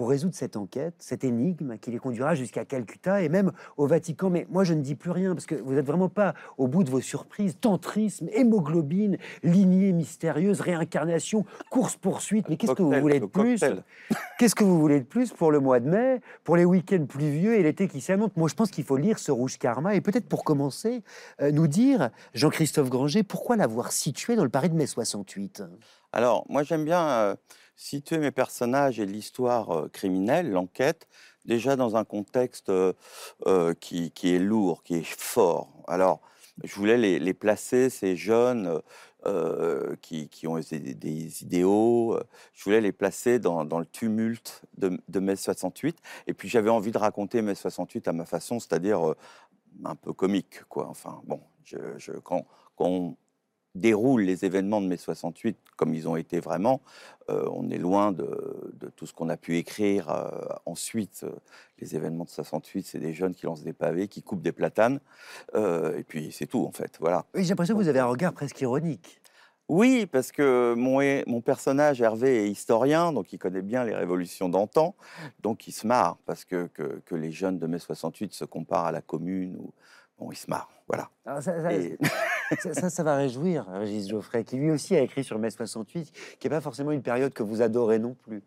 pour résoudre cette enquête, cette énigme qui les conduira jusqu'à Calcutta et même au Vatican. Mais moi, je ne dis plus rien parce que vous n'êtes vraiment pas au bout de vos surprises. Tantrisme, hémoglobine, lignée mystérieuse, réincarnation, course-poursuite. Mais qu'est-ce que vous voulez de plus. Qu'est-ce que vous voulez de plus pour le mois de mai, pour les week-ends pluvieux et l'été qui s'annonce Moi, je pense qu'il faut lire ce Rouge Karma et peut-être pour commencer, euh, nous dire, Jean-Christophe Granger, pourquoi l'avoir situé dans le Paris de mai 68 Alors, moi, j'aime bien euh, situer mes personnages et l'histoire criminelle, l'enquête, déjà dans un contexte qui, est lourd, qui est fort. Alors, je voulais les, placer, ces jeunes qui, ont des, des idéaux, je voulais les placer dans, le tumulte de, mai 68. Et puis j'avais envie de raconter mai 68 à ma façon, c'est-à-dire un peu comique, quoi. Enfin, bon, je, je- déroule les événements de mai 68 comme ils ont été vraiment, euh, on est loin de, de tout ce qu'on a pu écrire euh, ensuite. Euh, Les événements de 68, c'est des jeunes qui lancent des pavés, qui coupent des platanes, et puis c'est tout en fait. Voilà. Oui, j'ai l'impression que vous avez un regard presque ironique. Oui, parce que mon, personnage, Hervé, est historien, donc il connaît bien les révolutions d'antan, donc il se marre, parce que, que, que les jeunes de mai 68 se comparent à la commune, ou, bon, il se marre, voilà. Alors ça, ça- Et- ça, ça, ça va réjouir Régis Geoffrey, qui lui aussi a écrit sur mai 68, qui n'est pas forcément une période que vous adorez non plus.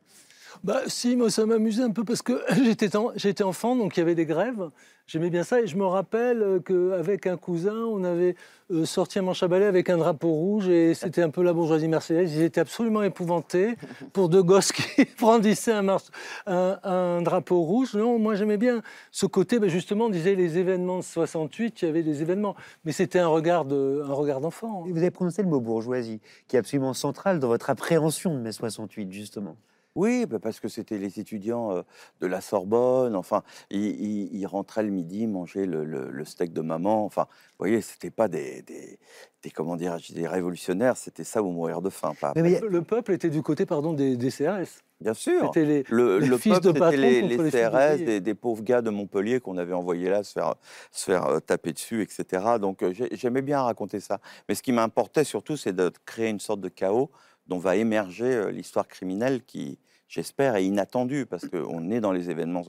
Bah si, moi ça m'amusait un peu parce que j'étais en- j'étais enfant, donc il y avait des grèves. J'aimais bien ça et je me rappelle qu'avec un cousin, on avait euh, sorti un manche à balai avec un drapeau rouge et c'était un peu la bourgeoisie marseillaise. Ils étaient absolument épouvantés pour deux gosses qui brandissaient un, drapeau rouge. Non, moi j'aimais bien ce côté, bah, justement, on disait les événements de 68, il y avait des événements, mais c'était un regard de- un regard d'enfant. Et Vous avez prononcé le mot bourgeoisie, qui est absolument central dans votre appréhension de mai 68, justement. Oui, bah, parce que c'était les étudiants euh, de la Sorbonne. Enfin, ils, ils- ils rentraient le midi manger le, le- le steak de maman. Enfin, vous voyez, c'était pas des, des, des- comment dire, des révolutionnaires. C'était ça ou mourir de faim. Pas Mais- mais- Le peuple était du côté, pardon, des, des CRS. Bien sûr. C'était les, Le, les le fils peuple, de c'était les, CRS, des, des pauvres gars de Montpellier qu'on avait envoyés là se faire, se faire euh, taper dessus, etc. Donc euh, j'ai- j'aimais bien raconter ça. Mais ce qui m'importait surtout, c'est de créer une sorte de chaos dont va émerger euh, l'histoire criminelle qui, j'espère, est inattendue parce qu'on est dans les événements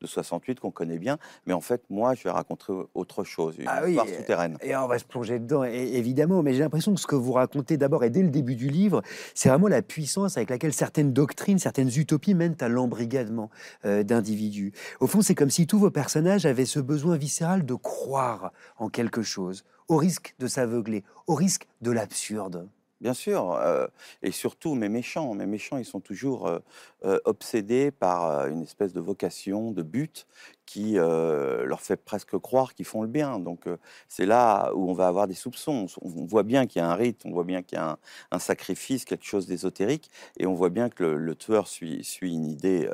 de 68 qu'on connaît bien. Mais en fait, moi, je vais raconter autre chose, une Ah histoire souterraine. Et on va se plonger dedans, évidemment. Mais j'ai l'impression que ce que vous racontez d'abord et dès le début du livre, c'est vraiment la puissance avec laquelle certaines doctrines, certaines utopies mènent à l'embrigadement euh, d'individus. Au fond, c'est comme si tous vos personnages avaient ce besoin viscéral de croire en quelque chose, au risque de s'aveugler, au risque de l'absurde. Bien sûr, euh, et surtout mes méchants. Mes méchants, ils sont toujours euh, euh, obsédés par une espèce de vocation, de but qui leur fait presque croire qu'ils font le bien. Donc c'est là où on va avoir des soupçons. On, voit bien qu'il y a un rite, on voit bien qu'il y a un, sacrifice, quelque chose d'ésotérique, et on voit bien que le, tueur suit, suit une idée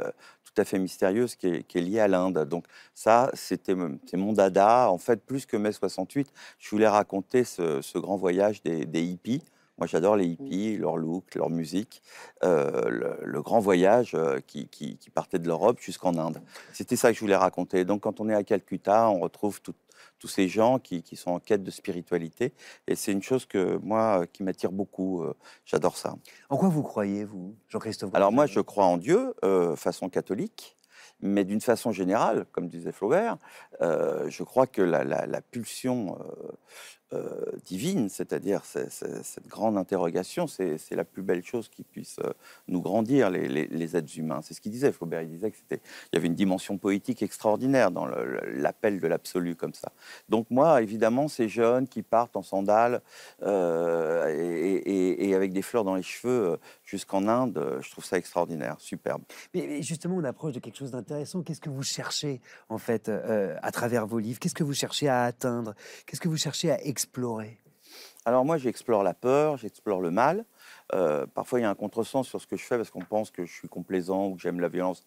tout à fait mystérieuse qui est, liée à l'Inde. Donc ça, c'était mon dada. En fait, plus que mai 68, je voulais raconter ce, grand voyage des hippies. Moi, j'adore les hippies, leur look, leur musique, euh, le, le grand voyage euh, qui, qui- qui partait de l'Europe jusqu'en Inde. C'était ça que je voulais raconter. Donc, quand on est à Calcutta, on retrouve tout- tous ces gens qui, qui sont en quête de spiritualité. Et c'est une chose que moi, qui m'attire beaucoup. euh, J'adore ça. En quoi vous croyez, vous, Jean-Christophe Alors moi, je crois en Dieu, euh, façon catholique, mais d'une façon générale, comme disait Flaubert, euh, je crois que la, la- la pulsion divine, c'est-à-dire c'est- c'est- cette grande interrogation, c'est la plus belle chose qui puisse euh, nous grandir, les, êtres humains. C'est ce qu'il disait, Flaubert. Il disait que c'était, il y avait une dimension poétique extraordinaire dans l'appel de l'absolu comme ça. Donc moi, évidemment, ces jeunes qui partent en sandales euh, et, avec des fleurs dans les cheveux euh, jusqu'en Inde, euh, je trouve ça extraordinaire, superbe. Mais, justement, on approche de quelque chose d'intéressant. Qu'est-ce que vous cherchez, en fait, euh, à travers vos livres? Qu'est-ce que vous cherchez à atteindre? Qu'est-ce que vous cherchez à explorer Alors moi, j'explore la peur, j'explore le mal. Euh, parfois, il y a un contresens sur ce que je fais parce qu'on pense que je suis complaisant ou que j'aime la violence.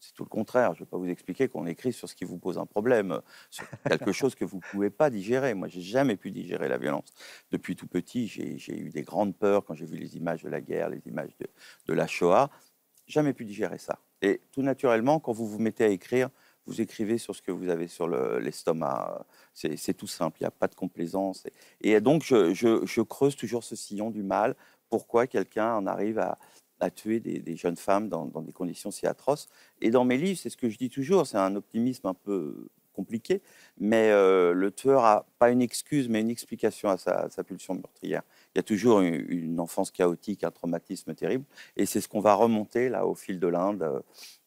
C'est tout le contraire. Je ne vais pas vous expliquer qu'on écrit sur ce qui vous pose un problème, sur quelque chose que vous ne pouvez pas digérer. Moi, j'ai jamais pu digérer la violence. Depuis tout petit, j'ai j'ai eu des grandes peurs quand j'ai vu les images de la guerre, les images de, de la Shoah. Jamais pu digérer ça. Et tout naturellement, quand vous vous mettez à écrire, vous écrivez sur ce que vous avez sur le- l'estomac. C'est tout simple, il n'y a pas de complaisance. Et, donc, je, creuse toujours ce sillon du mal. Pourquoi quelqu'un en arrive à, tuer des, jeunes femmes dans, des conditions si atroces? Et dans mes livres, c'est ce que je dis toujours, c'est un optimisme un peu compliqué, mais euh, le tueur a pas une excuse, mais une explication à sa, pulsion meurtrière. Il y a toujours une, une enfance chaotique, un traumatisme terrible, et c'est ce qu'on va remonter là au fil de l'Inde. Euh,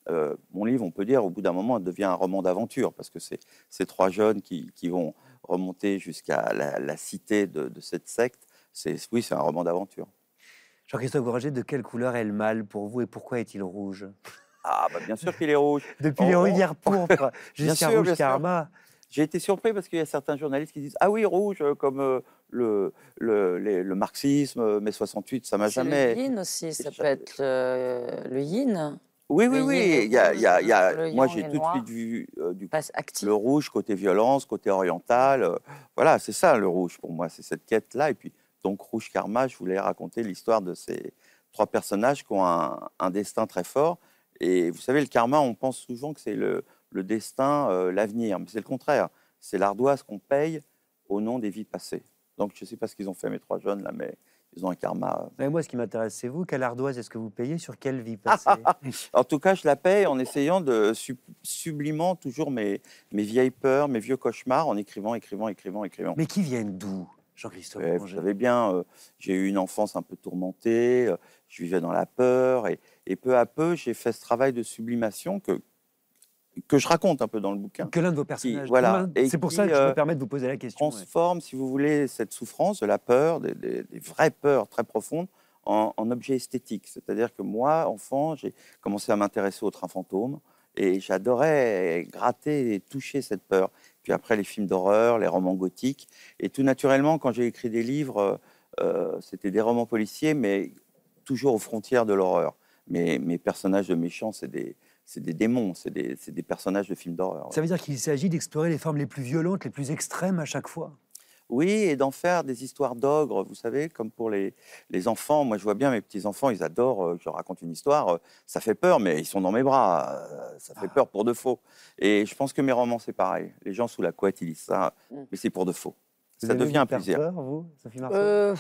euh, mon livre, on peut dire, au bout d'un moment, devient un roman d'aventure, parce que c'est ces trois jeunes qui, qui vont remonter jusqu'à la, la cité de, de cette secte. C'est, oui, c'est un roman d'aventure. Jean-Christophe Goranger, de quelle couleur est le mal pour vous et pourquoi est-il rouge? Ah, bah, bien sûr qu'il est rouge. Depuis les on- rivières pourpres jusqu'à Rouge. Karma. J'ai été surpris parce qu'il y a certains journalistes qui disent Ah oui, rouge, euh, comme euh, le, le, les- le marxisme, mai 68, ça m'a C'est le jamais. yin aussi, ça jamais- peut être le, le yin, Oui, oui, oui. Il y a, il y a- il y a- le moi, j'ai tout de suite vu euh, du le rouge côté violence, côté oriental. euh, voilà, c'est ça le rouge pour moi, c'est cette quête-là. Et puis, donc, Rouge Karma, je voulais raconter l'histoire de ces trois personnages qui ont un, un destin très fort. Et vous savez, le karma, on pense souvent que c'est le, le destin, euh, l'avenir. Mais c'est le contraire. C'est l'ardoise qu'on paye au nom des vies passées. Donc, je ne sais pas ce qu'ils ont fait, mes trois jeunes, là, mais ils ont un karma. Mais moi, ce qui m'intéresse, c'est vous. Quelle ardoise est-ce que vous payez? Sur quelle vie passée? En tout cas, je la paye en essayant de sub- sublimant toujours mes, mes vieilles peurs, mes vieux cauchemars, en écrivant, écrivant, écrivant, écrivant. Mais qui viennent d'où, Jean-Christophe Ouais, vous Granger savez bien, euh, j'ai eu une enfance un peu tourmentée, euh, je vivais dans la peur, et, et peu à peu, j'ai fait ce travail de sublimation que, que je raconte un peu dans le bouquin. Que l'un de vos personnages. voilà, C'est pour qui, ça que je euh, me permets de vous poser la question. ouais. Transforme, si vous voulez, cette souffrance, de la peur, des, des- des vraies peurs très profondes, en, en objet esthétique. C'est-à-dire que moi, enfant, j'ai commencé à m'intéresser aux trains fantômes, et j'adorais gratter et toucher cette peur. Puis après, les films d'horreur, les romans gothiques. Et tout naturellement, quand j'ai écrit des livres, euh, euh, c'était des romans policiers, mais toujours aux frontières de l'horreur. Mes personnages de méchants, c'est des, c'est des démons, c'est des, personnages de films d'horreur. Ça veut dire qu'il s'agit d'explorer les formes les plus violentes, les plus extrêmes à chaque fois? Oui, et d'en faire des histoires d'ogres, vous savez, comme pour les, les enfants. Moi, je vois bien mes petits-enfants, ils adorent, euh, je leur raconte une histoire, euh, ça fait peur, mais ils sont dans mes bras, euh, ça fait peur pour de faux. Et je pense que mes romans, c'est pareil. Les gens sous la couette, ils lisent ça, Mm. mais c'est pour de faux. Ça devient un plaisir. peur, vous, Sophie Marceau Euh,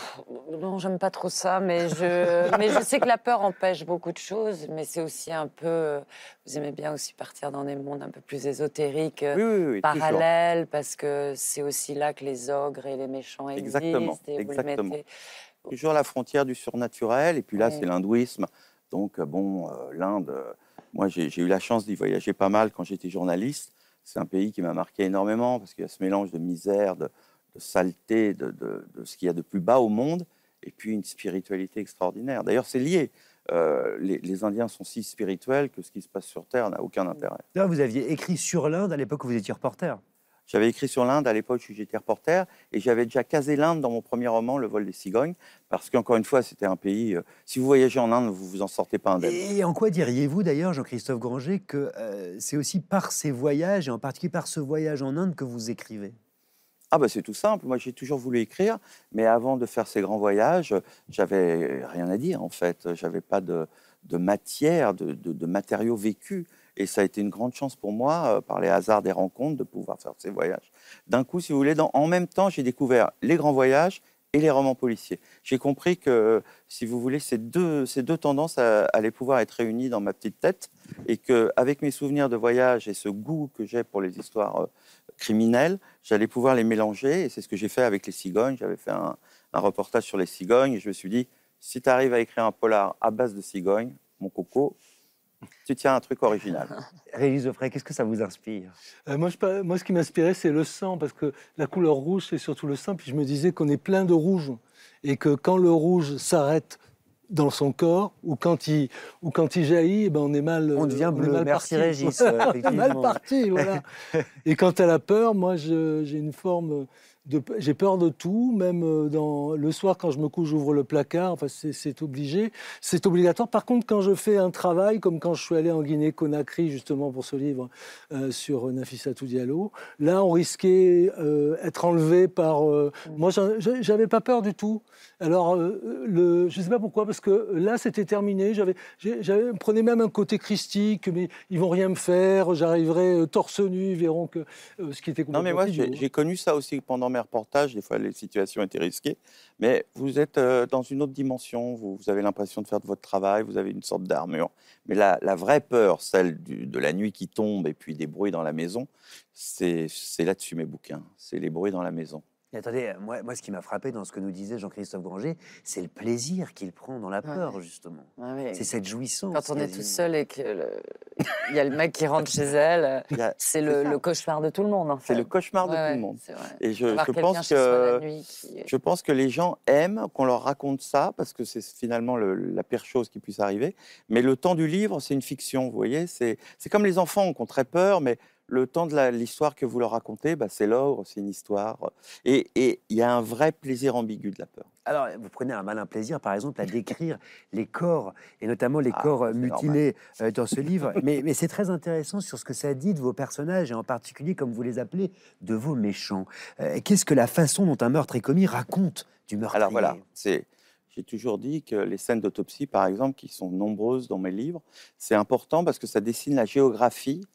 non, j'aime pas trop ça, mais je, mais je sais que la peur empêche beaucoup de choses, mais c'est aussi un peu. Vous aimez bien aussi partir dans des mondes un peu plus ésotériques, Oui, oui, oui. toujours. parallèles, parce que c'est aussi là que les ogres et les méchants existent. Exactement, et vous le exactement. mettez- Toujours la frontière du surnaturel, et puis là, Ouais. c'est l'hindouisme. Donc, euh, bon, euh, l'Inde, euh, moi, j'ai eu la chance d'y voyager pas mal quand j'étais journaliste. C'est un pays qui m'a marqué énormément parce qu'il y a ce mélange de misère, de, de saleté, de, de- de ce qu'il y a de plus bas au monde, et puis une spiritualité extraordinaire. D'ailleurs, c'est lié. Euh, les, les Indiens sont si spirituels que ce qui se passe sur Terre n'a aucun intérêt. Vous aviez écrit sur l'Inde à l'époque où vous étiez reporter. J'avais écrit sur l'Inde à l'époque où j'étais reporter et j'avais déjà casé l'Inde dans mon premier roman, Le vol des cigognes, parce qu'encore une fois, c'était un pays. euh, si vous voyagez en Inde, vous vous en sortez pas indemne. Et en quoi diriez-vous d'ailleurs, Jean-Christophe Granger, que euh, c'est aussi par ces voyages, et en particulier par ce voyage en Inde, que vous écrivez? Ah bah c'est tout simple. Moi, j'ai toujours voulu écrire, mais avant de faire ces grands voyages, j'avais rien à dire en fait. J'avais pas de, matière, de, matériaux vécus. Et ça a été une grande chance pour moi, euh, par les hasards des rencontres, de pouvoir faire ces voyages. D'un coup, si vous voulez, dans- en même temps, j'ai découvert les grands voyages et les romans policiers. J'ai compris que, si vous voulez, ces deux, ces deux tendances euh, allaient pouvoir être réunies dans ma petite tête et qu'avec mes souvenirs de voyage et ce goût que j'ai pour les histoires criminelles, j'allais pouvoir les mélanger. Et c'est ce que j'ai fait avec les cigognes. J'avais fait un, un reportage sur les cigognes et je me suis dit, si tu arrives à écrire un polar à base de cigognes, mon coco, tu tiens un truc original. Régis Geoffrey, qu'est-ce que ça vous inspire? Euh, moi, je moi, ce qui m'inspirait, c'est le sang, parce que la couleur rouge, c'est surtout le sang. Puis je me disais qu'on est plein de rouge, et que quand le rouge s'arrête dans son corps, ou quand il, ou quand il jaillit, eh ben on est mal. On euh, devient bleu. mal Merci, parti. Régis, Voilà, on est mal parti, voilà. Et quand elle a peur, moi, j'ai une forme j'ai peur de tout, même euh, dans le soir quand je me couche, j'ouvre le placard. Enfin, c'est- obligé, c'est obligatoire. Par contre, quand je fais un travail, comme quand je suis allé en Guinée-Conakry justement pour ce livre euh, sur Nafissatou Diallo, là, on risquait euh, être enlevé par. euh, Moi, j'avais pas peur du tout. Alors, euh, le, je sais pas pourquoi, parce que là, c'était terminé. J'avais, prenais même un côté christique, mais ils vont rien me faire. J'arriverai euh, torse nu, ils verront que euh, ce qui était Non, complètement mais moi, j'ai j'ai connu ça aussi pendant Des fois, les situations étaient risquées. Mais vous êtes euh, dans une autre dimension. Vous, avez l'impression de faire de votre travail. Vous avez une sorte d'armure. Mais la, la vraie peur, celle de la nuit qui tombe et puis des bruits dans la maison, c'est là-dessus mes bouquins. C'est les bruits dans la maison. Et attendez, moi, moi, ce qui m'a frappé dans ce que nous disait Jean-Christophe Granger, c'est le plaisir qu'il prend dans la Ouais. peur, justement. C'est cette jouissance. Quand on est tout seul et que le- il y a le mec qui rentre chez elle, c'est le, cauchemar de tout le monde. En fait. C'est le cauchemar de tout le monde. Et je, pense que qui- je pense que les gens aiment qu'on leur raconte ça parce que c'est finalement le- la pire chose qui puisse arriver. Mais le temps du livre, c'est une fiction, vous voyez. C'est comme les enfants qui ont très peur, mais le temps de l'histoire que vous leur racontez, bah, c'est l'ordre, c'est une histoire. Et et il y a un vrai plaisir ambigu de la peur. Alors, vous prenez un malin plaisir, par exemple, à décrire les corps, et notamment les Ah, corps euh, mutilés euh, dans ce livre. Mais, mais c'est très intéressant sur ce que ça dit de vos personnages, et en particulier, comme vous les appelez, de vos méchants. Euh, Qu'est-ce que la façon dont un meurtre est commis raconte du meurtrier? Alors voilà, c'est. J'ai toujours dit que les scènes d'autopsie, par exemple, qui sont nombreuses dans mes livres, c'est important parce que ça dessine la géographie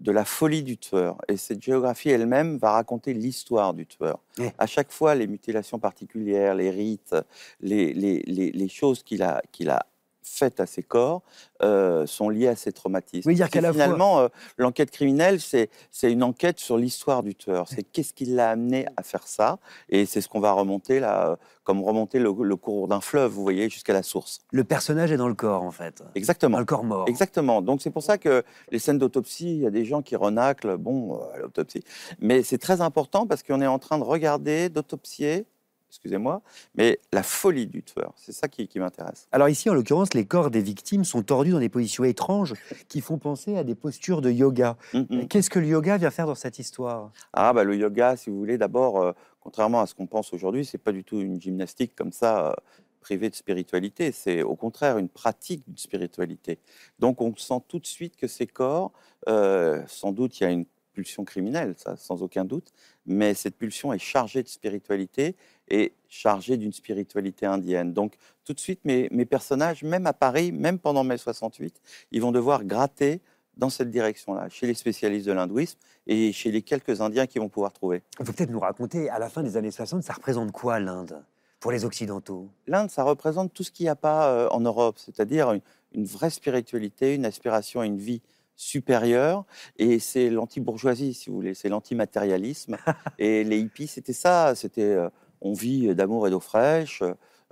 de la folie du tueur. Et cette géographie elle-même va raconter l'histoire du tueur. À chaque fois, les mutilations particulières, les rites, les, les, les- les choses qu'il a, qu'il a faites à ses corps euh, sont liées à ces traumatismes. Oui, dire qu'à fois- finalement, euh, l'enquête criminelle, c'est une enquête sur l'histoire du tueur. C'est qu'est-ce qui l'a amené à faire ça Et c'est ce qu'on va remonter là, euh, comme remonter le, le cours d'un fleuve, vous voyez, jusqu'à la source. Le personnage est dans le corps, en fait. Exactement. Dans le corps mort. Exactement. Donc c'est pour ça que les scènes d'autopsie, il y a des gens qui renaclent, bon, euh, l'autopsie. Mais c'est très important parce qu'on est en train de regarder, d'autopsier, excusez-moi, mais la folie du tueur. C'est ça qui, qui m'intéresse. Alors ici, en l'occurrence, les corps des victimes sont tordus dans des positions étranges qui font penser à des postures de yoga. Mm, mm. Qu'est-ce que le yoga vient faire dans cette histoire? Ah, bah, le yoga, si vous voulez, d'abord, euh, contrairement à ce qu'on pense aujourd'hui, c'est pas du tout une gymnastique comme ça, euh, privée de spiritualité. C'est au contraire une pratique de spiritualité. Donc, on sent tout de suite que ces corps, euh, sans doute, il y a une pulsion criminelle, ça, sans aucun doute, mais cette pulsion est chargée de spiritualité et chargée d'une spiritualité indienne. Donc, tout de suite, mes, mes personnages, même à Paris, même pendant mai 68, ils vont devoir gratter dans cette direction-là, chez les spécialistes de l'hindouisme et chez les quelques Indiens qui vont pouvoir trouver. Il faut peut-être nous raconter, à la fin des années 60, ça représente quoi l'Inde pour les Occidentaux? L'Inde, ça représente tout ce qu'il n'y a pas euh, en Europe, c'est-à-dire une, une vraie spiritualité, une aspiration à une vie supérieure, et c'est l'anti-bourgeoisie, si vous voulez, c'est l'antimatérialisme. et les hippies, c'était ça, c'était euh, on vit d'amour et d'eau fraîche,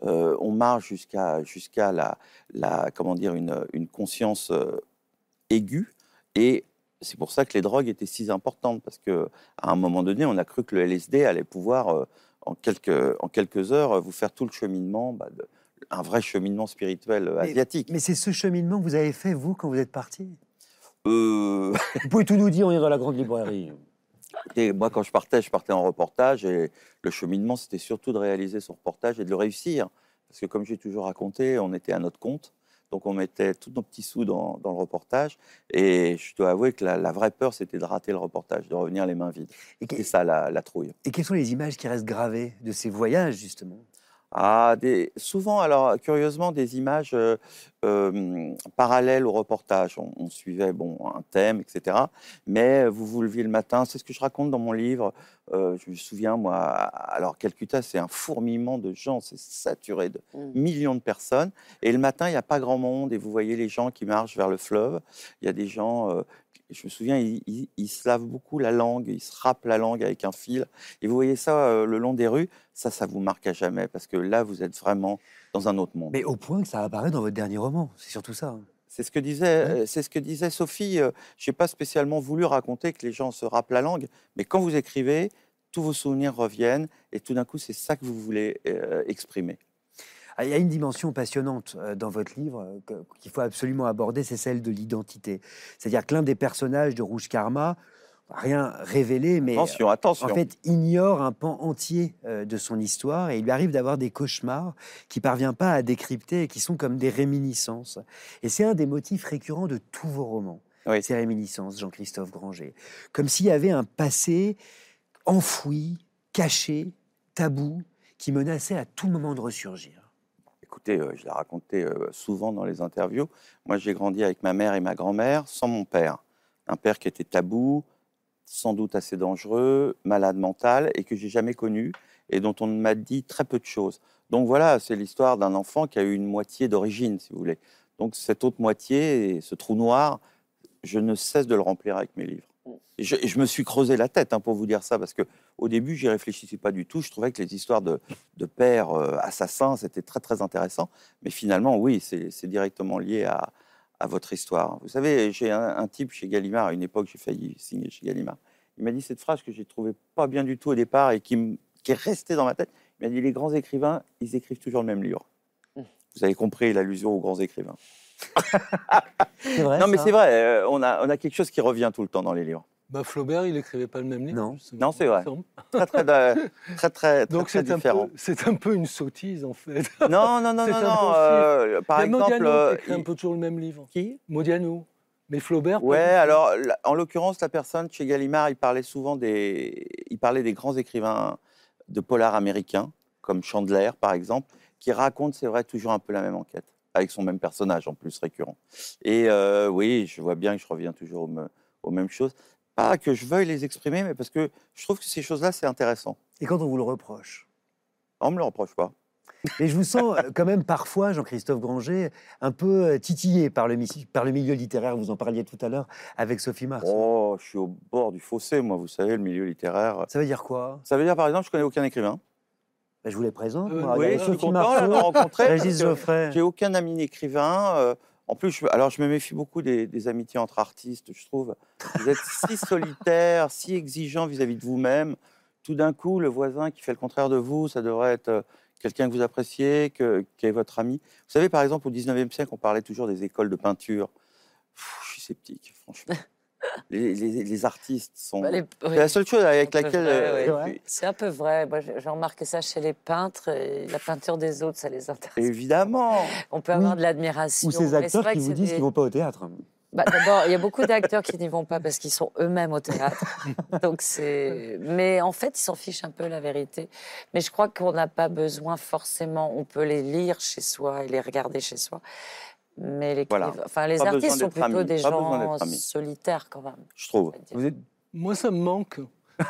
euh, on marche jusqu'à jusqu'à la, la, comment dire, une, une conscience euh, aiguë, et c'est pour ça que les drogues étaient si importantes, parce que à un moment donné, on a cru que le LSD allait pouvoir, en, quelques, en quelques heures, vous faire tout le cheminement, bah, de- un vrai cheminement spirituel Mais- asiatique. Mais c'est ce cheminement que vous avez fait, vous, quand vous êtes parti? Euh, Vous pouvez tout nous dire, on est dans la grande librairie. écoutez, moi, quand je partais, je partais en reportage, et le cheminement, c'était surtout de réaliser son reportage et de le réussir. Parce que, comme j'ai toujours raconté, on était à notre compte. Donc, on mettait tous nos petits sous dans, dans le reportage. Et je dois avouer que la, la vraie peur, c'était de rater le reportage, de revenir les mains vides. Et, C'est ça, la, la trouille. et quelles sont les images qui restent gravées de ces voyages, justement? Ah, des, souvent, alors curieusement, des images euh, euh, parallèles au reportage. On, on suivait bon, un thème, etc. Mais vous vous leviez le matin, c'est ce que je raconte dans mon livre. Euh, je me souviens, moi, alors Calcutta, c'est un fourmillement de gens, c'est saturé de Mm. millions de personnes. Et le matin, il n'y a pas grand monde et vous voyez les gens qui marchent vers le fleuve. Il y a des gens, je me souviens, ils, ils- ils se lavent beaucoup la langue, ils se râpent la langue avec un fil. Et vous voyez ça euh, le long des rues, ça, ça vous marque à jamais parce que là, vous êtes vraiment dans un autre monde. Mais au point que ça apparaît dans votre dernier roman, c'est surtout ça. hein. C'est ce que disait, euh, c'est ce que disait Sophie. euh, Je n'ai pas spécialement voulu raconter que les gens se râpent la langue, mais quand vous écrivez, tous vos souvenirs reviennent et tout d'un coup, c'est ça que vous voulez euh, exprimer. Ah, Il y a une dimension passionnante euh, dans votre livre euh, qu'il faut absolument aborder, c'est celle de l'identité. C'est-à-dire que l'un des personnages de Rouge Karma, rien révélé, mais Attention, attention. en fait ignore un pan entier euh, de son histoire et il lui arrive d'avoir des cauchemars qu'il parvient pas à décrypter et qui sont comme des réminiscences. Et c'est un des motifs récurrents de tous vos romans, Oui. ces réminiscences, Jean-Christophe Granger. Comme s'il y avait un passé enfoui, caché, tabou, qui menaçait à tout moment de ressurgir. Écoutez, euh, je l'ai raconté euh, souvent dans les interviews. Moi, j'ai grandi avec ma mère et ma grand-mère sans mon père. Un père qui était tabou, sans doute assez dangereux, malade mental et que j'ai jamais connu et dont on m'a dit très peu de choses. Donc voilà, c'est l'histoire d'un enfant qui a eu une moitié d'origine, si vous voulez. Donc cette autre moitié, ce trou noir, je ne cesse de le remplir avec mes livres. Je, je me suis creusé la tête hein, pour vous dire ça, parce que au début, j'y réfléchissais pas du tout. Je trouvais que les histoires de, de pères euh, assassins, c'était très très intéressant. Mais finalement, oui, c'est directement lié à, à votre histoire. Vous savez, j'ai un, un type chez Gallimard, à une époque, j'ai failli signer chez Gallimard. Il m'a dit cette phrase que j'ai trouvée pas bien du tout au départ et qui, me- qui est restée dans ma tête. Il m'a dit les grands écrivains, ils écrivent toujours le même livre. Mmh. Vous avez compris l'allusion aux grands écrivains. Vrai non, mais c'est vrai, euh, on, a, on a quelque chose qui revient tout le temps dans les livres. Bah, Flaubert, il écrivait pas le même livre. Non. c'est vrai. Très, très, très, très, très, Donc très c'est un, différent. peu- c'est un peu une sottise, en fait. Non, non, non, non, non. euh, par exemple, Modiano euh, écrit un peu toujours le même livre. qui? Modiano. Mais Flaubert. Ouais, alors la- en l'occurrence, la personne chez Gallimard, il parlait souvent des, il parlait des grands écrivains de polar américains, comme Chandler par exemple, qui racontent, c'est vrai, toujours un peu la même enquête, avec son même personnage en plus récurrent. Et euh, oui, je vois bien que je reviens toujours aux, me- aux mêmes choses. Pas que je veuille les exprimer, mais parce que je trouve que ces choses-là, c'est intéressant. Et quand on vous le reproche? On me le reproche pas. Et je vous sens euh, quand même parfois, Jean-Christophe Granger, un peu euh, titillé par le, mi- par le milieu littéraire. Vous en parliez tout à l'heure avec Sophie Marceau. Oh, je suis au bord du fossé, moi, vous savez, le milieu littéraire. Ça veut dire quoi? Ça veut dire, par exemple, je connais aucun écrivain. Ben, Je vous les présente. Euh, oui, je suis content. Régis Geoffrey. J'ai aucun ami écrivain. euh, en plus, je, alors je me méfie beaucoup des, des amitiés entre artistes, je trouve. Vous êtes si solitaire, si exigeant vis-à-vis de vous-même. Tout d'un coup, le voisin qui fait le contraire de vous, ça devrait être euh, quelqu'un que vous appréciez, que, qui est votre ami. Vous savez, par exemple, au 19e siècle, on parlait toujours des écoles de peinture. Pff, je suis sceptique, franchement. Les, les- les artistes sont. Bah, les- C'est oui. la seule chose avec un peu laquelle. vrai, euh. C'est un peu vrai. Moi, j'ai remarqué ça chez les peintres. Et la peinture des autres, ça les intéresse. Évidemment. On peut avoir Oui. de l'admiration. Ou ces acteurs vrai qui que vous c'est disent des- qu'ils ne vont pas au théâtre. Bah, D'abord, il y a beaucoup d'acteurs qui n'y vont pas parce qu'ils sont eux-mêmes au théâtre. Donc c'est. Mais en fait, ils s'en fichent un peu la vérité. Mais je crois qu'on n'a pas besoin forcément. On peut les lire chez soi et les regarder chez soi. Mais les, Voilà. enfin, les Pas besoin artistes sont plutôt amis. des Pas gens solitaires quand même. Je trouve. Vous êtes... Moi, ça me manque.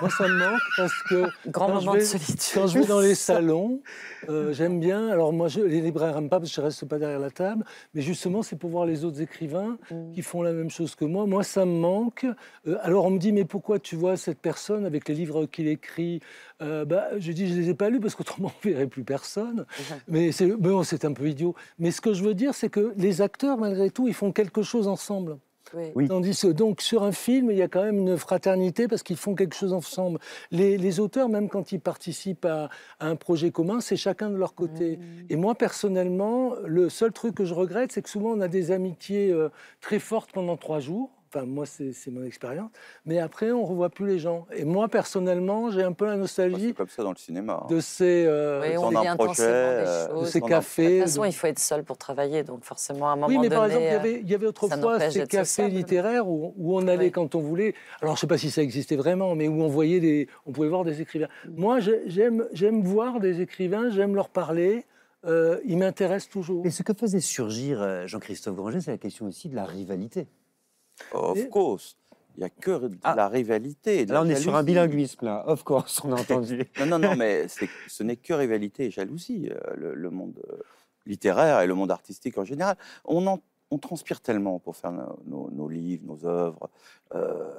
Moi, ça me manque parce que Grand moment vais- de solitude. quand je vais dans les salons, euh, j'aime bien. Alors, moi, je, les libraires n'aiment pas parce que je reste pas derrière la table. Mais justement, c'est pour voir les autres écrivains Mm. qui font la même chose que moi. Moi, ça me manque. Euh, alors, on me dit, mais pourquoi tu vois cette personne avec les livres qu'il écrit? Euh, bah, Je dis, je les ai pas lus parce qu'autrement, on ne verrait plus personne. Mais c'est bon, c'est un peu idiot. Mais ce que je veux dire, c'est que les acteurs, malgré tout, ils font quelque chose ensemble. Oui. Oui. Tandis que donc sur un film, il y a quand même une fraternité parce qu'ils font quelque chose ensemble. Les, les auteurs, même quand ils participent à, à un projet commun, c'est chacun de leur côté. Mm. Et moi, personnellement, le seul truc que je regrette, c'est que souvent on a des amitiés euh, très fortes pendant trois jours. Enfin, moi, c'est mon expérience. Mais après, on ne revoit plus les gens. Et moi, personnellement, j'ai un peu la nostalgie C'est comme ça dans le cinéma. hein. de ces, euh, Oui, on vit projet, intensément des euh, de ces un- De cafés. toute façon, il faut être seul pour travailler. Donc forcément, à un moment Oui, mais donné. par exemple, il y euh, avait, il y avait autrefois ces cafés littéraires où, où on allait Oui. quand on voulait. Alors, je ne sais pas si ça existait vraiment, mais où on voyait des, on pouvait voir des écrivains. Moi, j'ai- j'aime, voir des écrivains, j'aime leur parler. euh, ils m'intéressent toujours. Et ce que faisait surgir euh, Jean-Christophe Granger, c'est la question aussi de la rivalité. Of course. Il n'y a que de Ah. la rivalité. de Là, la on est sur un bilinguisme, là. Of course, on a entendu. Non, non, non, mais ce n'est que rivalité et jalousie, euh, le, le monde euh, littéraire et le monde artistique en général. On, en- on transpire tellement pour faire nos, nos- nos livres, nos œuvres. euh,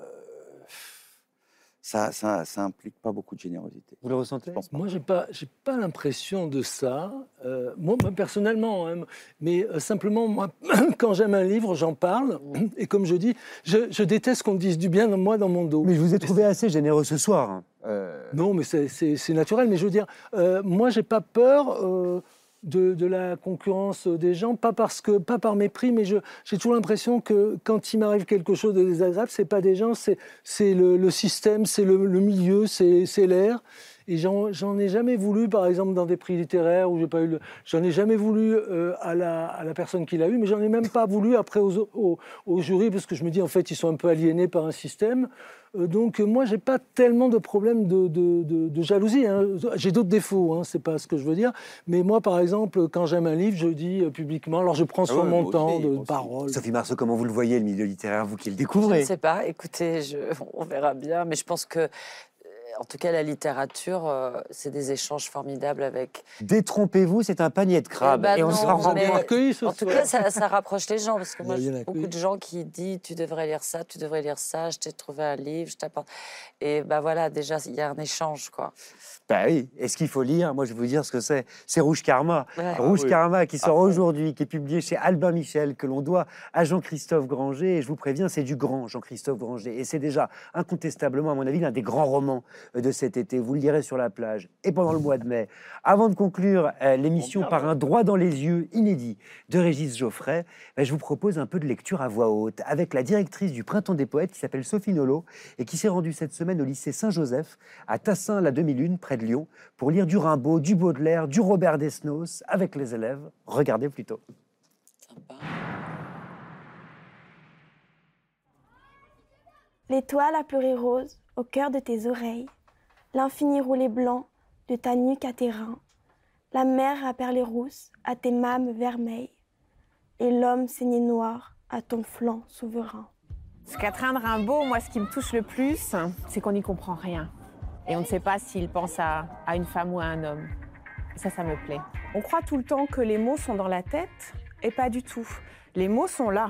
ça, ça, ça implique pas beaucoup de générosité. Vous le ressentez Je pense pas. Moi, j'ai pas, j'ai pas l'impression de ça. euh, moi, moi, personnellement, hein, mais euh, simplement, moi, quand j'aime un livre, j'en parle. Et comme je dis, je, je déteste qu'on me dise du bien de moi dans mon dos. Mais je vous ai trouvé assez généreux ce soir. hein. Euh, Non, mais c'est- c'est c'est naturel. Mais je veux dire, euh, moi, j'ai pas peur euh, de, la concurrence des gens, pas parce que, pas par mépris, mais j'ai toujours l'impression que quand il m'arrive quelque chose de désagréable, c'est pas des gens, c'est le, le système, c'est le, milieu, c'est l'air. Et j'en ai jamais voulu, par exemple, dans des prix littéraires où j'ai pas eu j'en ai jamais voulu euh, à, la, à la personne qui l'a eu, mais j'en ai même pas voulu après aux, aux, aux jurys parce que je me dis en fait ils sont un peu aliénés par un système. Euh, donc euh, moi j'ai pas tellement de problème de, de, de- de jalousie. hein. J'ai d'autres défauts, hein, c'est pas ce que je veux dire. Mais moi par exemple quand j'aime un livre, je dis euh, publiquement. Alors je prends Ah sur ouais, mon temps aussi, de aussi. parole. Sophie Marceau, comment vous le voyez, le milieu littéraire, vous qui le Je découvrez ne sais pas. Écoutez, je- on verra bien. Mais je pense que, en tout cas, la littérature, euh, c'est des échanges formidables avec. Détrompez-vous, c'est un panier de crabes. Eh ben et on sera mais- bien accueillis ce En tout soir. cas, ça, ça rapproche les gens parce que moi, Il y en j'ai a beaucoup de gens qui disent tu devrais lire ça, tu devrais lire ça, je t'ai trouvé un livre, je t'apporte. Et ben voilà, déjà, il y a un échange, quoi. Bah oui, est-ce qu'il faut lire? Moi, je vais vous dire ce que c'est. C'est Rouge Karma. Ouais. Rouge oui. Karma qui sort fond. aujourd'hui, qui est publié chez Albin Michel, que l'on doit à Jean-Christophe Granger. Et je vous préviens, c'est du grand Jean-Christophe Granger. Et c'est déjà incontestablement, à mon avis, l'un des grands romans de cet été. Vous le lirez sur la plage et pendant le mois de mai. Avant de conclure euh, l'émission par un droit dans les yeux inédit de Régis Geoffrey, ben, je vous propose un peu de lecture à voix haute avec la directrice du Printemps des Poètes qui s'appelle Sophie Nolot et qui s'est rendue cette semaine au lycée Saint-Joseph à Tassin, la demi-lune, près de Lyon, pour lire du Rimbaud, du Baudelaire, du Robert Desnos avec les élèves. Regardez plutôt. Sympa. L'étoile a pleuré rose au cœur de tes oreilles, l'infini roulé blanc de ta nuque à tes reins, la mer a perlé rousse à tes mâmes vermeilles, et l'homme saigné noir à ton flanc souverain. Ce Catherine Rimbaud, moi, ce qui me touche le plus, c'est qu'on n'y comprend rien. Et on ne sait pas s'il pense à, à une femme ou à un homme. Et ça, ça me plaît. On croit tout le temps que les mots sont dans la tête, et pas du tout. Les mots sont là.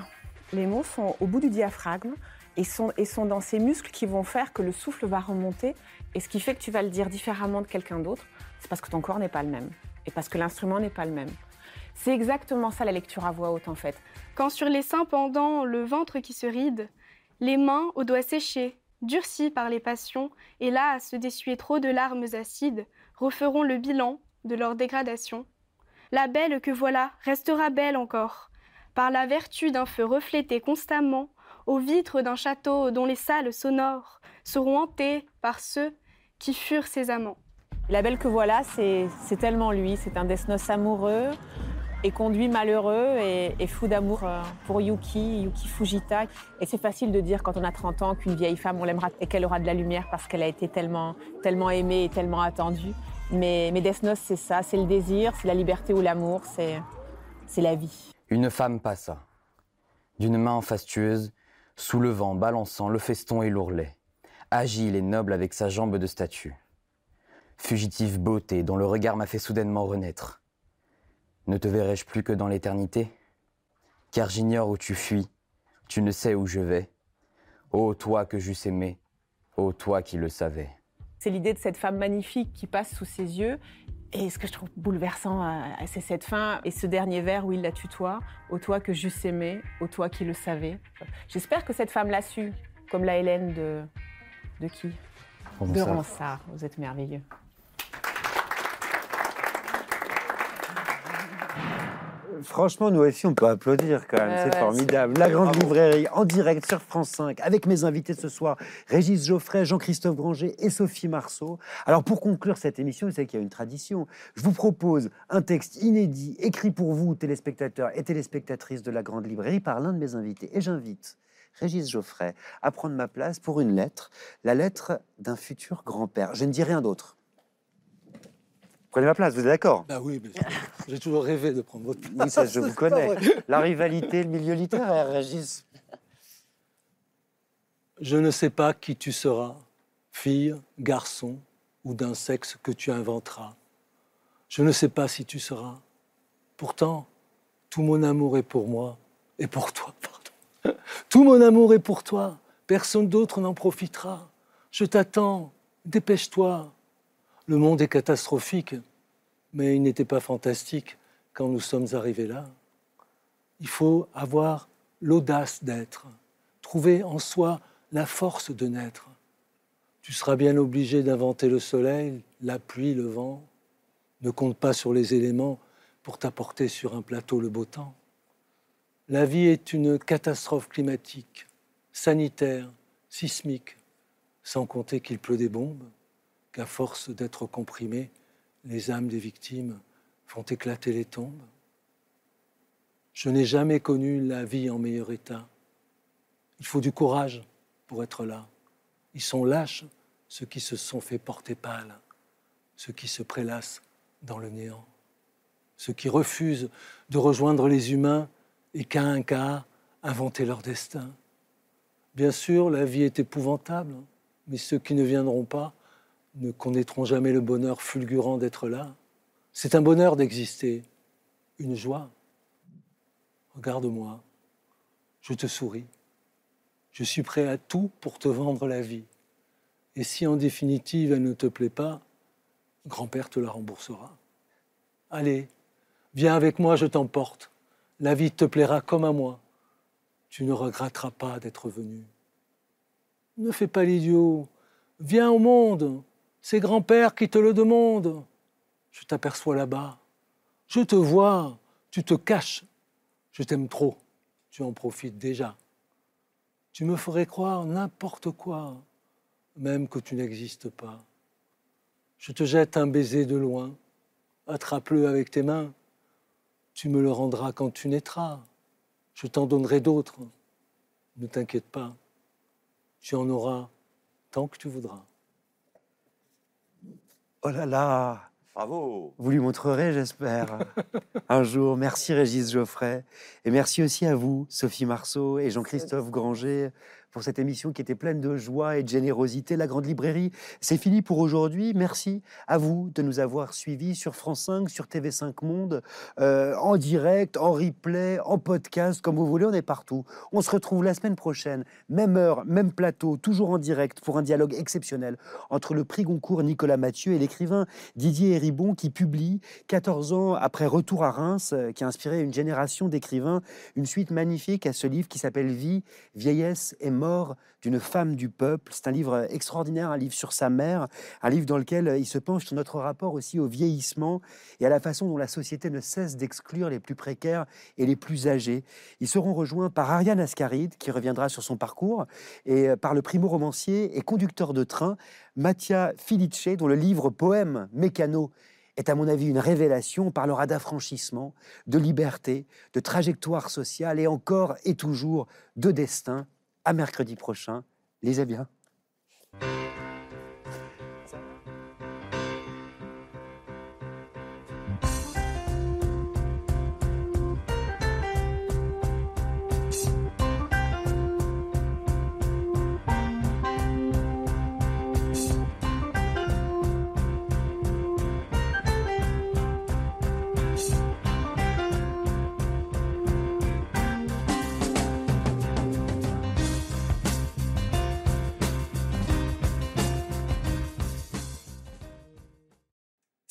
Les mots sont au bout du diaphragme et sont, et sont dans ces muscles qui vont faire que le souffle va remonter. Et ce qui fait que tu vas le dire différemment de quelqu'un d'autre, c'est parce que ton corps n'est pas le même. Et parce que l'instrument n'est pas le même. C'est exactement ça la lecture à voix haute, en fait. Quand sur les seins pendant le ventre qui se ride, les mains aux doigts séchés, durcis par les passions, et là à se d'essuyer trop de larmes acides, referont le bilan de leur dégradation. La belle que voilà restera belle encore, par la vertu d'un feu reflété constamment aux vitres d'un château dont les salles sonores seront hantées par ceux qui furent ses amants. La belle que voilà, c'est c'est tellement lui. C'est un Desnos amoureux et conduit malheureux et, et fou d'amour euh, pour Yuki, Yuki Fujita. Et c'est facile de dire quand on a 30 ans qu'une vieille femme, on l'aimera et qu'elle aura de la lumière parce qu'elle a été tellement, tellement aimée et tellement attendue. Mais, mais Desnos, c'est ça. C'est le désir, c'est la liberté ou l'amour, c'est c'est la vie. Une femme passa, d'une main fastueuse, soulevant, balançant le feston et l'ourlet, agile et noble avec sa jambe de statue. Fugitive beauté dont le regard m'a fait soudainement renaître. Ne te verrai-je plus que dans l'éternité? Car j'ignore où tu fuis, tu ne sais où je vais. Ô toi que j'eusse aimé, ô toi qui le savais. C'est l'idée de cette femme magnifique qui passe sous ses yeux. Et ce que je trouve bouleversant, euh, c'est cette fin et ce dernier vers où il la tutoie. Ô toi que j'eusse aimé, ô toi qui le savais. J'espère que cette femme l'a su, comme la Hélène de. De qui De Ronsard. Vous êtes merveilleux. Franchement, nous aussi, on peut applaudir quand même. Ouais, c'est ouais, formidable. La Grande Librairie en direct sur France 5 avec mes invités ce soir, Régis Geoffrey, Jean-Christophe Granger et Sophie Marceau. Alors, pour conclure cette émission, vous savez qu'il y a une tradition. Je vous propose un texte inédit écrit pour vous, téléspectateurs et téléspectatrices de la Grande Librairie, par l'un de mes invités. Et j'invite Régis Geoffrey à prendre ma place pour une lettre, la lettre d'un futur grand-père. Je ne dis rien d'autre. Prenez ma place, vous êtes d'accord? Bah oui, j'ai toujours rêvé de prendre votre place. Oui, ça, je vous connais. La rivalité, le milieu littéraire, Régis. Je ne sais pas qui tu seras, fille, garçon ou d'un sexe que tu inventeras. Je ne sais pas si tu seras. Pourtant, tout mon amour est pour moi et pour toi. Tout mon amour est pour toi. Personne d'autre n'en profitera. Je t'attends. Dépêche-toi. Le monde est catastrophique, mais il n'était pas fantastique quand nous sommes arrivés là. Il faut avoir l'audace d'être, trouver en soi la force de naître. Tu seras bien obligé d'inventer le soleil, la pluie, le vent. Ne compte pas sur les éléments pour t'apporter sur un plateau le beau temps. La vie est une catastrophe climatique, sanitaire, sismique, sans compter qu'il pleut des bombes, qu'à force d'être comprimées, les âmes des victimes font éclater les tombes. Je n'ai jamais connu la vie en meilleur état. Il faut du courage pour être là. Ils sont lâches, ceux qui se sont fait porter pâle, ceux qui se prélassent dans le néant, ceux qui refusent de rejoindre les humains et qu'à un cas inventer leur destin. Bien sûr, la vie est épouvantable, mais ceux qui ne viendront pas ne connaîtront jamais le bonheur fulgurant d'être là. C'est un bonheur d'exister, une joie. Regarde-moi, je te souris. Je suis prêt à tout pour te vendre la vie. Et si en définitive elle ne te plaît pas, grand-père te la remboursera. Allez, viens avec moi, je t'emporte. La vie te plaira comme à moi. Tu ne regretteras pas d'être venu. Ne fais pas l'idiot. Viens au monde. C'est grand-père qui te le demande. Je t'aperçois là-bas. Je te vois. Tu te caches. Je t'aime trop. Tu en profites déjà. Tu me ferais croire n'importe quoi, même que tu n'existes pas. Je te jette un baiser de loin. Attrape-le avec tes mains. Tu me le rendras quand tu naîtras. Je t'en donnerai d'autres. Ne t'inquiète pas. Tu en auras tant que tu voudras. Oh là là Bravo Vous lui montrerez, j'espère, un jour. Merci Régis Geoffrey. Et merci aussi à vous, Sophie Marceau et Jean-Christophe Granger, pour cette émission qui était pleine de joie et de générosité. La Grande Librairie, c'est fini pour aujourd'hui. Merci à vous de nous avoir suivis sur France 5, sur TV5 Monde, euh, en direct, en replay, en podcast, comme vous voulez, on est partout. On se retrouve la semaine prochaine, même heure, même plateau, toujours en direct, pour un dialogue exceptionnel entre le prix Goncourt Nicolas Mathieu et l'écrivain Didier Héribon qui publie, 14 ans après Retour à Reims, euh, qui a inspiré une génération d'écrivains, une suite magnifique à ce livre qui s'appelle Vie, vieillesse et mort d'une femme du peuple. C'est un livre extraordinaire, un livre sur sa mère, un livre dans lequel il se penche sur notre rapport aussi au vieillissement et à la façon dont la société ne cesse d'exclure les plus précaires et les plus âgés. Ils seront rejoints par Ariane Ascaride, qui reviendra sur son parcours, et par le primo-romancier et conducteur de train, Mattia Filice, dont le livre poème Mécano est à mon avis une révélation. On parlera d'affranchissement, de liberté, de trajectoire sociale et encore et toujours de destin. À mercredi prochain. Lisez bien.